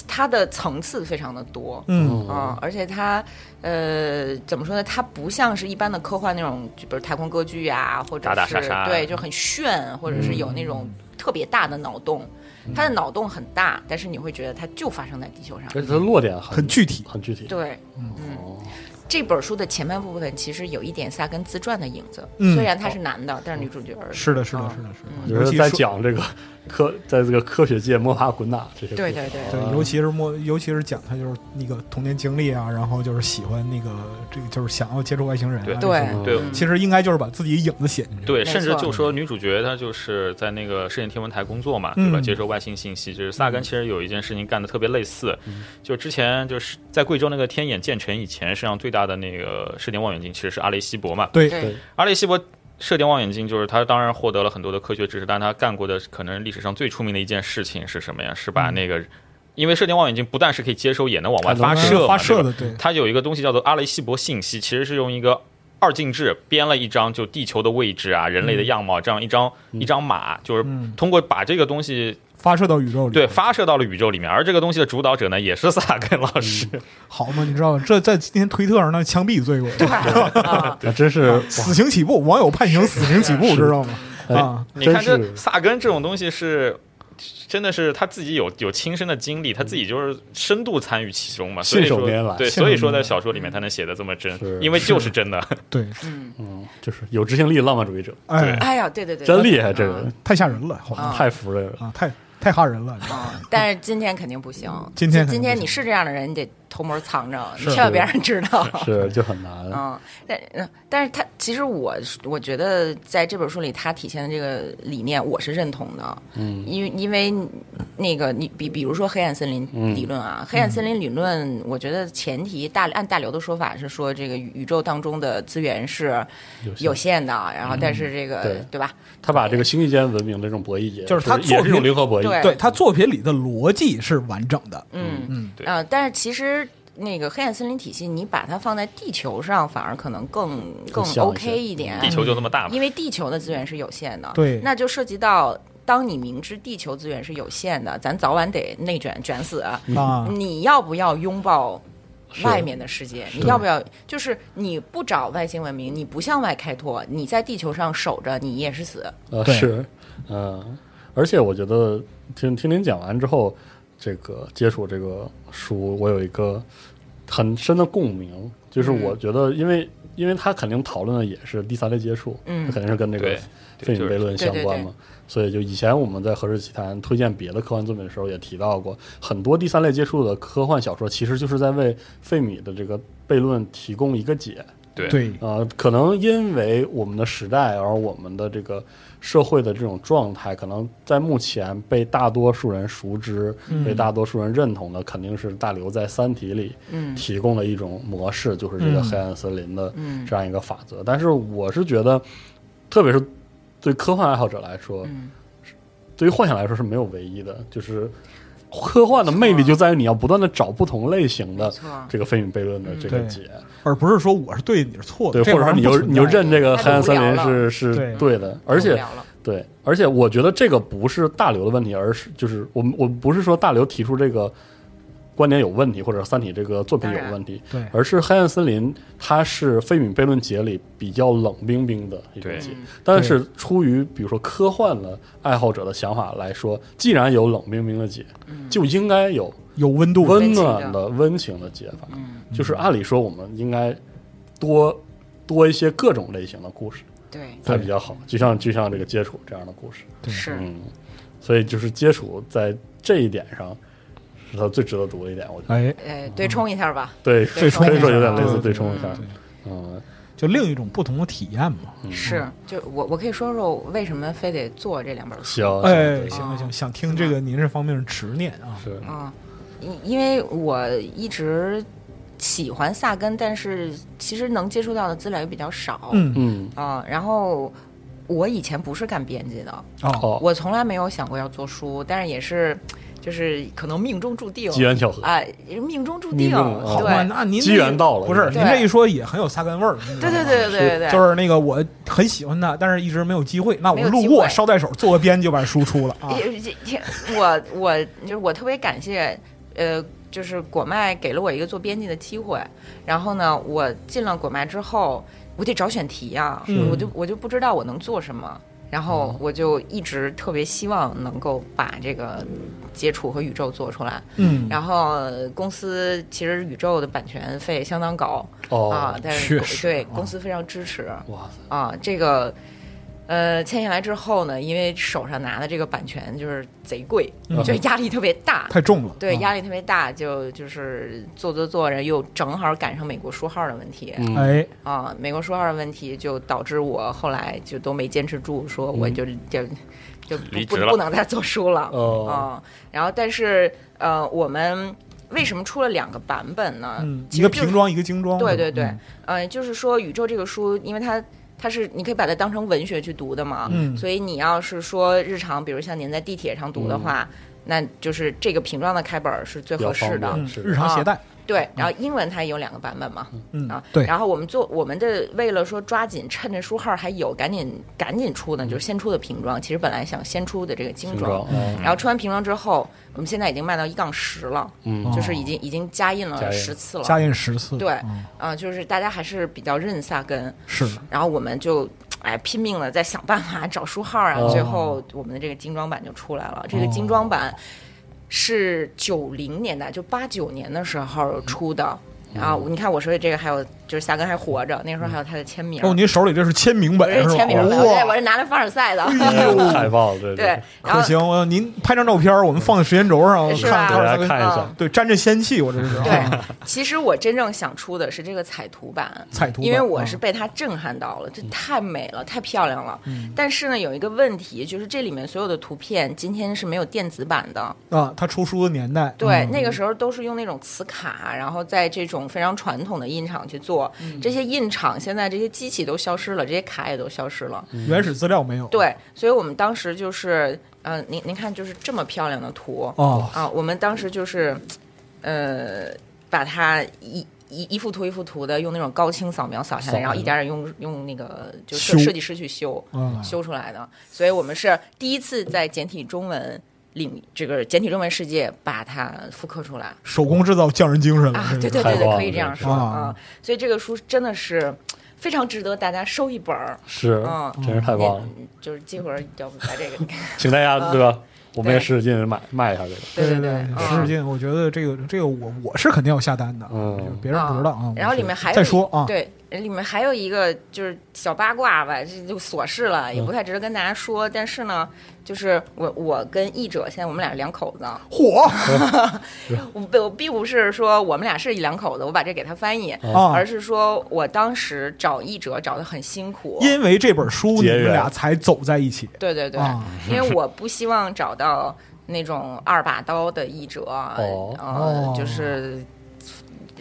它的层次非常的多。嗯啊，而且它，呃，怎么说呢？它不像是一般的科幻那种，就比如太空歌剧呀，或者是打打杀杀对，就很炫，或者是有那种特别大的脑洞。它的脑洞很大，但是你会觉得它就发生在地球上。而且他的落点很很具体很具体。对，嗯，哦，这本书的前半部分其实有一点萨根自传的影子，嗯虽然他是男的，但是女主角是的，是的，啊是的，是的。嗯就是在尤其说讲这个科，在这个科学界摸爬滚打这些。对对对尤其是摸，尤其是讲他就是那个童年经历啊，然后就是喜欢那个这个，就是想要接触外星人啊。对对对嗯其实应该就是把自己影子写进去。对，甚至就说女主角她就是在那个世界天文台工作嘛，对吧？嗯接收外星信息。就是萨根其实有一件事情干的特别类似，就之前就是在贵州那个天眼建成以前，世界上最大的那个射电望远镜其实是阿雷西博嘛。对对阿雷西博射电望远镜就是他当然获得了很多的科学知识，但他干过的可能历史上最出名的一件事情是什么呀？是把那个，因为射电望远镜不但是可以接收，也能往外发射发射的，对，它有一个东西叫做阿雷西博信息，其实是用一个二进制编了一张就地球的位置啊、人类的样貌这样一张、一张码，就是嗯。通过把这个东西发射到宇宙里。对发射到了宇宙里面，而这个东西的主导者呢也是萨根老师，好嘛，你知道吗？这在今天推特上那枪毙罪过，[laughs] 啊，那真是死刑起步，网友判刑死刑起步，知道吗？哎啊，你看这萨根这种东西是。真的是他自己有有亲身的经历，他自己就是深度参与其中嘛，所以说信手拈来。对，所以说在小说里面他能写的这么真是，因为就是真的。[laughs] 对，嗯，嗯，就是有执行力的浪漫主义者，哎，哎呀，对对对，真厉害，这个太吓人了，好像啊。太服这个了。啊，太太吓人了。啊，但是今天肯定不行。今天今天你是这样的人，你得偷摸藏着，你千万别让人知道。是就很难。[laughs] 嗯，但嗯，但是他其实我我觉得在这本书里，他体现的这个理念，我是认同的。嗯，因为因为那个你比比如说黑暗森林嗯理论啊，黑暗森林理论，我觉得前提大按大刘的说法是说，这个宇宇宙当中的资源是有限的，然后但是这个、对对吧？他把这个星际间文明的这种博弈也就是他也是一种零和博弈。对对他作品里的逻辑是完整的，嗯嗯，对啊、但是其实。那个黑暗森林体系，你把它放在地球上，反而可能更更 OK 一点。地球就那么大嘛因，为地球的资源是有限的，对那就涉及到，当你明知地球资源是有限的，咱早晚得内卷卷死。啊，你要不要拥抱外面的世界？你要不要？就是你不找外星文明，你不向外开拓，你在地球上守着，你也是死。呃，是，嗯，而且我觉得听听您讲完之后，这个接触这个书，我有一个很深的共鸣，就是嗯我觉得，因为因为他肯定讨论的也是第三类接触，嗯它肯定是跟这个对费米悖论相对对关嘛。所以就以前我们在《何氏奇谈》推荐别的科幻作品的时候，也提到过，很多第三类接触的科幻小说，其实就是在为费米的这个悖论提供一个解。对。对，呃，可能因为我们的时代，而我们的这个社会的这种状态，可能在目前被大多数人熟知、嗯。被大多数人认同的，肯定是大刘在《三体》里嗯。提供的一种模式，就是这个嗯。黑暗森林的嗯这样一个法则。但是我是觉得，特别是对科幻爱好者来说，嗯。对于幻想来说是没有唯一的，就是科幻的魅力就在于你要不断的找不同类型的这个费米悖论的这个对。解。而不是说我是对，你是错的，对，或者说你就你就认这个黑暗森林是是对。对的，而且对，而且我觉得这个不是大刘的问题，而是就是我们我不是说大刘提出这个观点有问题，或者《三体》这个作品有问题，对。而是黑暗森林它是费米悖论解里比较冷冰冰的一种对。解，嗯但是出于比如说科幻的爱好者的想法来说，既然有冷冰冰的解，嗯。就应该有有温度，温暖的温情的解法，嗯，就是按理说我们应该多多一些各种类型的故事。对，才比较好。就像就像这个接触这样的故事，对。是。嗯，所以就是接触在这一点上是他最值得读的一点，我觉得。哎，哎，对冲一下吧。对，对冲可以说一下有点类似对对冲一下，嗯，就另一种不同的体验嘛。嗯是，就我我可以说说为什么非得做这两本书。行，哎，行行行，想听这个您这方面的执念啊。是啊，因因为我一直喜欢萨根，但是其实能接触到的资料也比较少。嗯，嗯啊，然后我以前不是干编辑的，哦，哦，我从来没有想过要做书，但是也是就是可能命中注定机缘巧合，啊，命中注命定，好吧，对。那您机缘到了不是您这一说也很有萨根味儿。对对对对对对，就是那个我很喜欢他，但是一直没有机会。那我路过捎带手做个编就把书出了啊。[laughs] 我我就是我特别感谢，呃，就是果麦给了我一个做编辑的机会。然后呢，我进了果麦之后，我得找选题呀、嗯我就我就不知道我能做什么。然后我就一直特别希望能够把这个接触和宇宙做出来。嗯，然后呃公司其实宇宙的版权费相当高、哦啊，，但是对啊。公司非常支持。哇塞，啊，这个呃签下来之后呢，因为手上拿的这个版权就是贼贵，嗯就压力特别大。太重了。对，啊压力特别大，就就是做做做着，又正好赶上美国书号的问题、嗯，哎，啊，美国书号的问题就导致我后来就都没坚持住，说我就、就就不不离职了不能再做书了。哦，啊，然后但是呃，我们为什么出了两个版本呢？一个瓶装，一个精装。对对对嗯，呃，就是说宇宙这个书，因为它它是你可以把它当成文学去读的嘛，嗯。所以你要是说日常，比如像您在地铁上读的话，那就是这个瓶装的开本儿是最合适的。日常携带。对，然后英文它也有两个版本嘛，嗯。啊，对，然后我们做我们的为了说抓紧趁着书号还有，赶紧赶紧出呢，就是先出的瓶装，其实本来想先出的这个精精装然后出完瓶装之后，我们现在已经卖到一杠十了，嗯。就是已经已经加印了十次了，加印十次。对嗯。啊、就是大家还是比较认萨根，是。的，然后我们就哎拼命的在想办法找书号啊，哦。最后我们的这个精装版就出来了。这个精装版是九零年代，就八九年的时候出的。然后你看我说的这个，还有就是夏根还活着，那时候还有他的签名。哦，您手里这是签名本是吧？这是签名的，我这我，是拿来凡尔赛的。太棒了，对对，然后可行，我您拍张照片，我们放在时间轴上是吧看给大家看一下嗯，对，沾着仙气，我这是。对啊，其实我真正想出的是这个彩图版，彩图，因为我是啊被它震撼到了，这太美了，太漂亮了。嗯但是呢，有一个问题，就是这里面所有的图片今天是没有电子版的。啊，他出书的年代，对，嗯那个时候都是用那种磁卡，然后在这种非常传统的印厂去做。嗯这些印厂现在这些机器都消失了，这些卡也都消失了。原始资料没有。对，所以我们当时就是，呃，您您看，就是这么漂亮的图，哦，啊，我们当时就是，呃，把它一一一幅图一幅图的用那种高清扫描扫下来，然后一点点用用那个就修设设计师去修嗯，修出来的。所以我们是第一次在简体中文领这个简体中文世界把它复刻出来手工制造匠人精神了啊！对对对对，可以这样说啊。所以这个书真的是非常值得大家收一本儿。是嗯，真是太棒了，就是这会儿要不把这个 [laughs] [laughs] 请大家对吧？我们也使使劲卖卖一下这个，对对对，嗯使使劲，我觉得这个这个我我是肯定要下单的，嗯别人不知道啊。然后里面还再说啊，对，里面还有一个就是小八卦吧，这就琐事了，嗯也不太值得跟大家说。但是呢，就是我我跟译者现在我们俩是两口子，火 [laughs] 我我并不是说我们俩是一两口子，我把这给他翻译，啊而！是说我当时找译者找的很辛苦。因为这本书，你们俩才走在一起对对对，啊。因为我不希望找到那种二把刀的译者，哦呃哦，就是。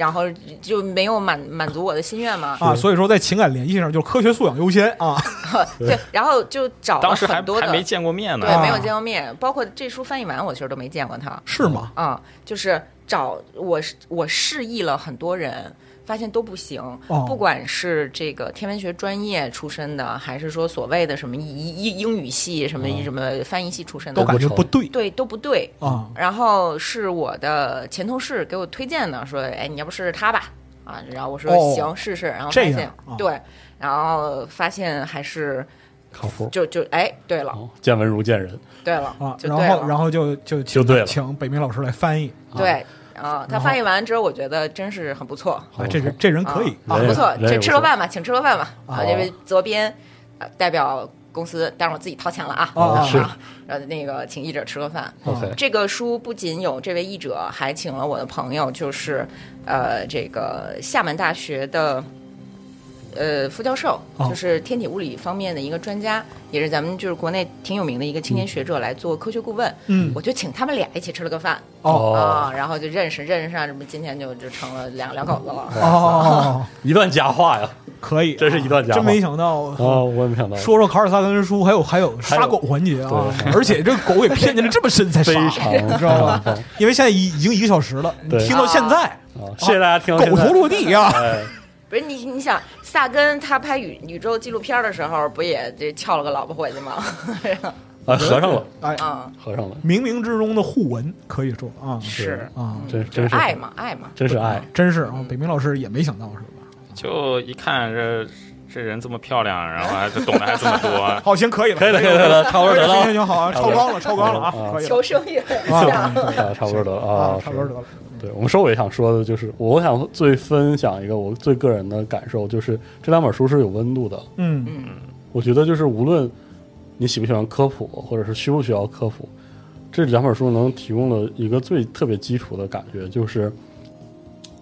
然后就没有满满足我的心愿嘛，啊，所以说在情感联系上，就是科学素养优先啊。[laughs] 对，然后就找了当时还很多的，还没见过面呢。对，啊。没有见过面，包括这书翻译完，我其实都没见过他。是吗？啊、就是找我是我示意了很多人，发现都不行。哦。不管是这个天文学专业出身的，还是说所谓的什么英英英语系、什么哦。什么翻译系出身的，都感觉不对。对都不对。啊。然后是我的前同事给我推荐的，说：“哎，你要不试试他吧？”啊，然后我说：“哦行，试试。”然后发现、啊对，然后发现还是靠谱，就就哎，对了，哦见文如见人，对了，啊，就对了，然后然后就就就对了。请北明老师来翻译。对，啊，他翻译完之后，我觉得真是很不错，啊，这人这人可以啊，不错，这吃个饭吧，请吃个饭吧，啊啊，这位责编，呃，代表公司，但是我自己掏钱了啊，啊是啊，呃，那个请译者吃个饭。OK，这个书不仅有这位译者，还请了我的朋友，就是呃，这个厦门大学的呃副教授，哦就是天体物理方面的一个专家，也是咱们就是国内挺有名的一个青年学者来做科学顾问。嗯我就请他们俩一起吃了个饭哦啊，然后就认识认识上，这不今天就就成了两两口子了。哦，[laughs] 一段佳话呀！[laughs] 可以，真是一段佳话真没想到。啊，我也没想到，说说卡尔萨根书，还有还有杀狗环节啊，而且这个狗给骗进来这么深才 [laughs] 非杀，常你知道吧？棒因为现在已已经一个小时了，你听到现在，啊！谢谢大家听到狗头落地呀！哎，不是你，你想萨根他拍宇宇宙纪录片的时候，不也这撬了个老婆回去吗？[laughs] 啊，合上了，哎，啊，合上了，冥冥之中的互文可以说啊。是啊，真就真是。爱嘛，爱嘛。真是爱，真是啊，北明老师也没想到是吧？就一看这这人这么漂亮，然后还就懂得还这么多，[laughs] 好，行，可以了，可以了，可以了，差不多得了行行行，好啊，超纲了，超纲了啊，啊可以了求生欲很啊强。啊，差不多得了啊啊，，差不多得了。对我们收尾想说的就是，我想最分享一个我最个人的感受，就是这两本书是有温度的。嗯嗯，我觉得就是无论你喜不喜欢科普，或者是需不需要科普，这两本书能提供的一个最特别基础的感觉，就是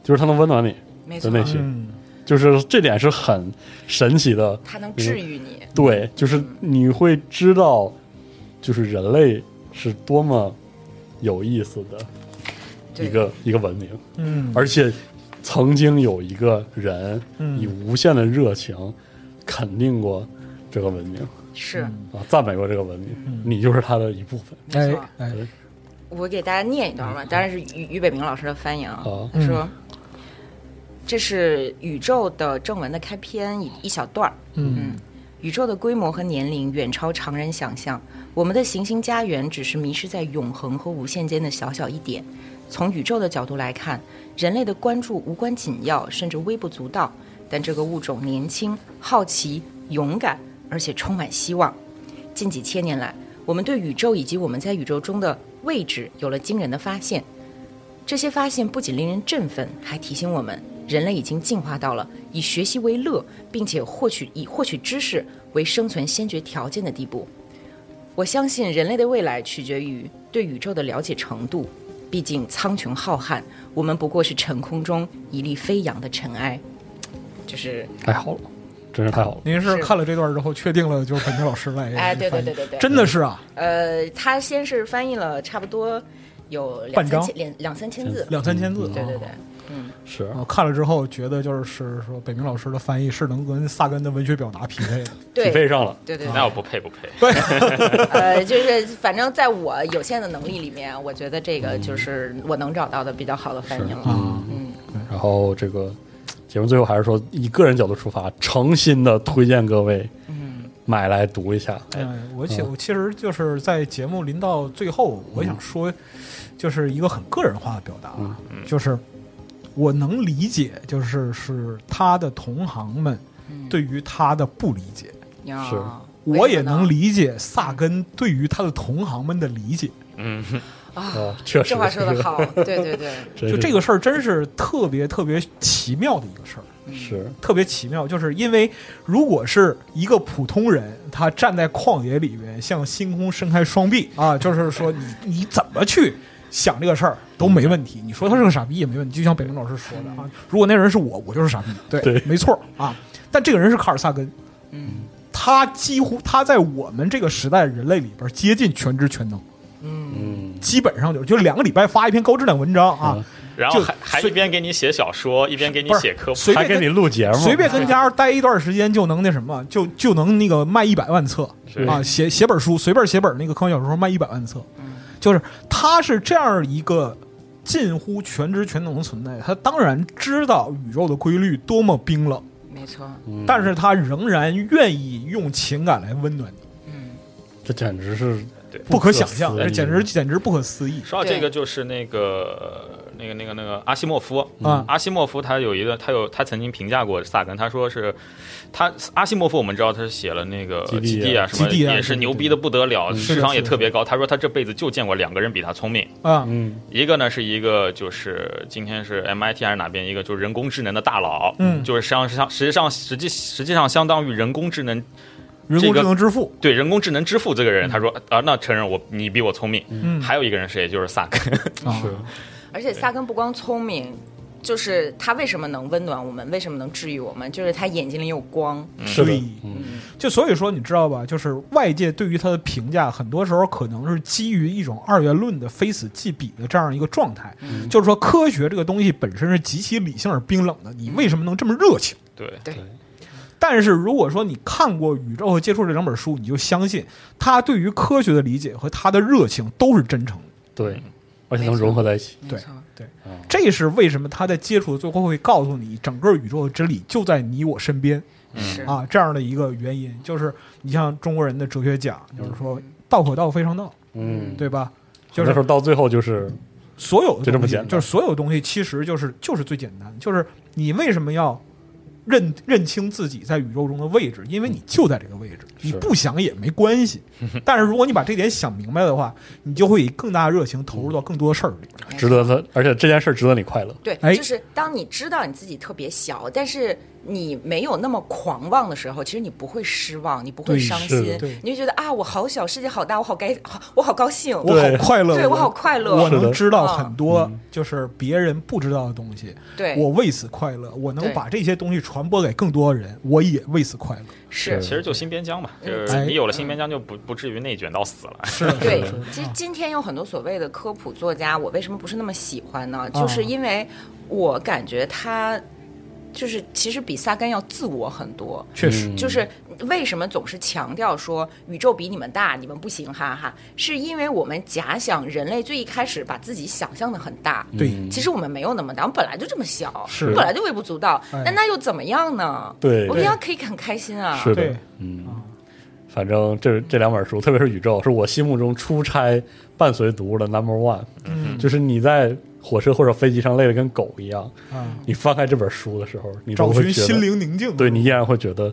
就是它能温暖你，的内心，嗯就是这点是很神奇的。它能治愈你。对，就是你会知道，就是人类是多么有意思的对一个一个文明。嗯，而且曾经有一个人嗯以无限的热情肯定过这个文明是啊，赞美过这个文明，你就是他的一部分哎没错。哎，我给大家念一段吧，当然是俞俞北明老师的翻译啊。啊。他说：“这是宇宙的正文的开篇一一小段儿。嗯宇宙的规模和年龄远超常人想象，我们的行星家园只是迷失在永恒和无限间的小小一点。从宇宙的角度来看，人类的关注无关紧要，甚至微不足道。但这个物种年轻、好奇、勇敢，而且充满希望。近几千年来，我们对宇宙以及我们在宇宙中的位置有了惊人的发现。这些发现不仅令人振奋，还提醒我们，人类已经进化到了以学习为乐，并且获取以获取知识为生存先决条件的地步。我相信人类的未来取决于对宇宙的了解程度。毕竟苍穹浩瀚，我们不过是晨空中一粒飞扬的尘埃。就是太好了，真是太好了。您是是。看了这段之后确定了就是本杰老师来哎对对对对对真的是啊，呃，他先是翻译了差不多有两半张。三千两两三千字，两三千字，对对对。啊。，嗯，是。我看了之后觉得就是说北明老师的翻译是能跟萨根的文学表达匹配的，匹对配上了，对对那我不配不配。对。[laughs] 呃，就是反正在我有限的能力里面，我觉得这个就是我能找到的比较好的翻译了。啊。嗯，然后这个节目最后还是说，以个人角度出发，诚心的推荐各位嗯。买来读一下。哎，我其嗯。我其实就是在节目临到最后，我想说，就是一个很个人化的表达，嗯。就是我能理解，就是是他的同行们嗯。对于他的不理解，呀是。我也能理理解萨根对于他的同行们的理解。嗯，啊，啊，确实，这话说的好，[laughs] 对对对，就这个事儿真是特别特别奇妙的一个事儿。是。特别奇妙，就是因为如果是一个普通人，他站在旷野里面，向星空伸开双臂啊，就是说你你怎么去想这个事儿都没问题。你说他是个傻逼也没问题，就像北林老师说的啊，如果那人是我，我就是傻逼，对，对没错啊。但这个人是卡尔萨根，嗯他几乎他在我们这个时代人类里边接近全知全能，嗯，嗯，基本上就就两个礼拜发一篇高质量文章啊，就然后还还一边给你写小说，一边给你写科普。还给你录节目，随便跟家待一段时间就能那什么，就就能那个卖一百万册啊！写写本书，随便写本那个科幻小说卖一百万册，就是他是这样一个近乎全知全能的存在，他当然知道宇宙的规律多么冰冷，没错，嗯但是他仍然愿意用情感来温暖你，嗯。这简直是对不可想象，这简直简直不可思议。说到这个，就是那个那个那个那个阿西莫夫啊！阿西莫夫他有一个，他有他曾经评价过萨根，他说是他阿西莫夫，我们知道他是写了那个基地啊什么，基地啊也是牛逼的不得了，智商也特别高。他说他这辈子就见过两个人比他聪明，啊，嗯。一个呢是一个就是今天是 MIT 还是哪边一个就是人工智能的大佬，嗯。就是实际上实际上实际实际上相当于人工智能人工智能之父，对人工智能之父这个人，他说啊那承认我你比我聪明，嗯。还有一个人谁就是萨根，啊。是而且萨根不光聪明，就是他为什么能温暖我们，为什么能治愈我们，就是他眼睛里有光。是的对，嗯就所以说，你知道吧？就是外界对于他的评价，很多时候可能是基于一种二元论的非此即彼的这样一个状态。就是说，科学这个东西本身是极其理性而冰冷的，你为什么能这么热情？对对但是如果说你看过《宇宙和接触》这两本书，你就相信他对于科学的理解和他的热情都是真诚的。对，而且能融合在一起，对没错。这是为什么他在接触的最后会告诉你，整个宇宙的真理就在你我身边是。啊，这样的一个原因。就是你像中国人的哲学讲，就是说道可道非常道，嗯，对吧？就是到最后就是所有的东西就这么简单。就是所有东西其实就是就是最简单，就是你为什么要认认清自己在宇宙中的位置？因为你就在这个位置，你不想也没关系。[laughs] 但是如果你把这点想明白的话，你就会以更大的热情投入到更多的事儿里边。值得他，而且这件事值得你快乐。对，哎就是当你知道你自己特别小，但是你没有那么狂妄的时候，其实你不会失望，你不会伤心，你就觉得啊，我好小，世界好大，我好该，好 [laughs] 我好高兴，我好快乐，对我好快乐。我能知道嗯。很多就是别人不知道的东西，对，我为此快乐。我能把这些东西传播给更多人，我也为此快乐。是。其实就新边疆嘛，就是哎。你有了新边疆就不不至于内卷到死了。是，对是，其实今天有很多所谓的科普作家，我为什么不是那么喜欢呢？啊。就是因为我感觉他就是其实比萨根要自我很多。确实，嗯就是为什么总是强调说宇宙比你们大，你们不行，哈哈，是因为我们假想人类最一开始把自己想象的很大，对嗯。其实我们没有那么大，我们本来就这么小，是。我们本来就微不足道，但那那又怎么样呢？对。我们要可以很开心啊。是的对，嗯，反正这这两本书，特别是《宇宙》，是我心目中出差伴随读的 number one。嗯。就是你在火车或者飞机上累得跟狗一样，嗯，你翻开这本书的时候，你都找会觉得寻心灵宁静。对你依然会觉得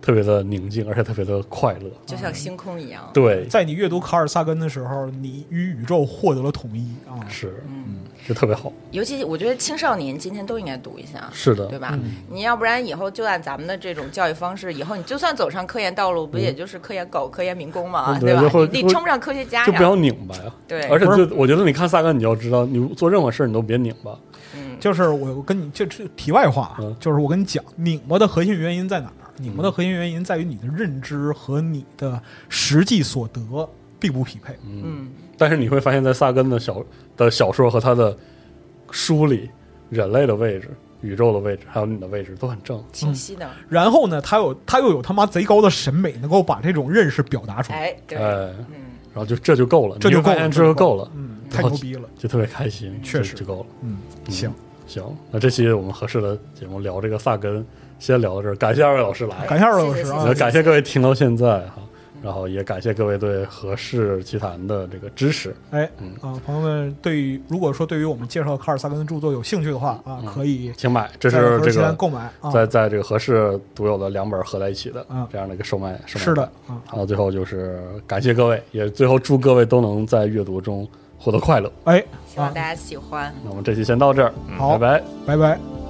特别的宁静，而且特别的快乐。就像星空一样。对，在你阅读卡尔萨根的时候，你与宇宙获得了统一啊！是，嗯，就特别好。尤其我觉得青少年今天都应该读一下，是的对，吧？嗯你要不然以后就按咱们的这种教育方式，以后你就算走上科研道路，不也就是科研狗、科研民工嘛，嗯对就会？你你称不上科学家就不要。拧巴呀。对，而且就我觉得你看萨根，你要知道，你做任何事儿你都别拧巴。嗯，就是我我跟你就这题外话就是我跟你讲，拧巴的核心原因在哪儿？拧巴的核心原因在于你的认知和你的实际所得并不匹配。嗯，但是你会发现在萨根的小的小说和他的书里，人类的位置、宇宙的位置，还有你的位置都很正。清晰的，然后呢，他有他又有他妈贼高的审美，能够把这种认识表达出来，哎，对，哎，嗯，然后就这就够了，这就够了，这就够了，嗯，太牛逼了，就特别开心，确实。就就够了。嗯，行，行，那这期我们合适的节目聊这个萨根，先聊到这儿。感谢二位老师来，感谢二位老师感谢各位听到现在哈，然后也感谢各位对何氏奇谈的这个支持。哎嗯啊，朋友们，对于如果说对于我们介绍卡尔萨根的著作有兴趣的话啊，可以请买，这是这个购买啊，在在这个何氏独有的两本合在一起的啊这样的一个售卖。是的好，最后就是感谢各位，也最后祝各位都能在阅读中获得快乐。哎，希望大家喜欢。那我们这期先到这儿，好拜拜。拜拜。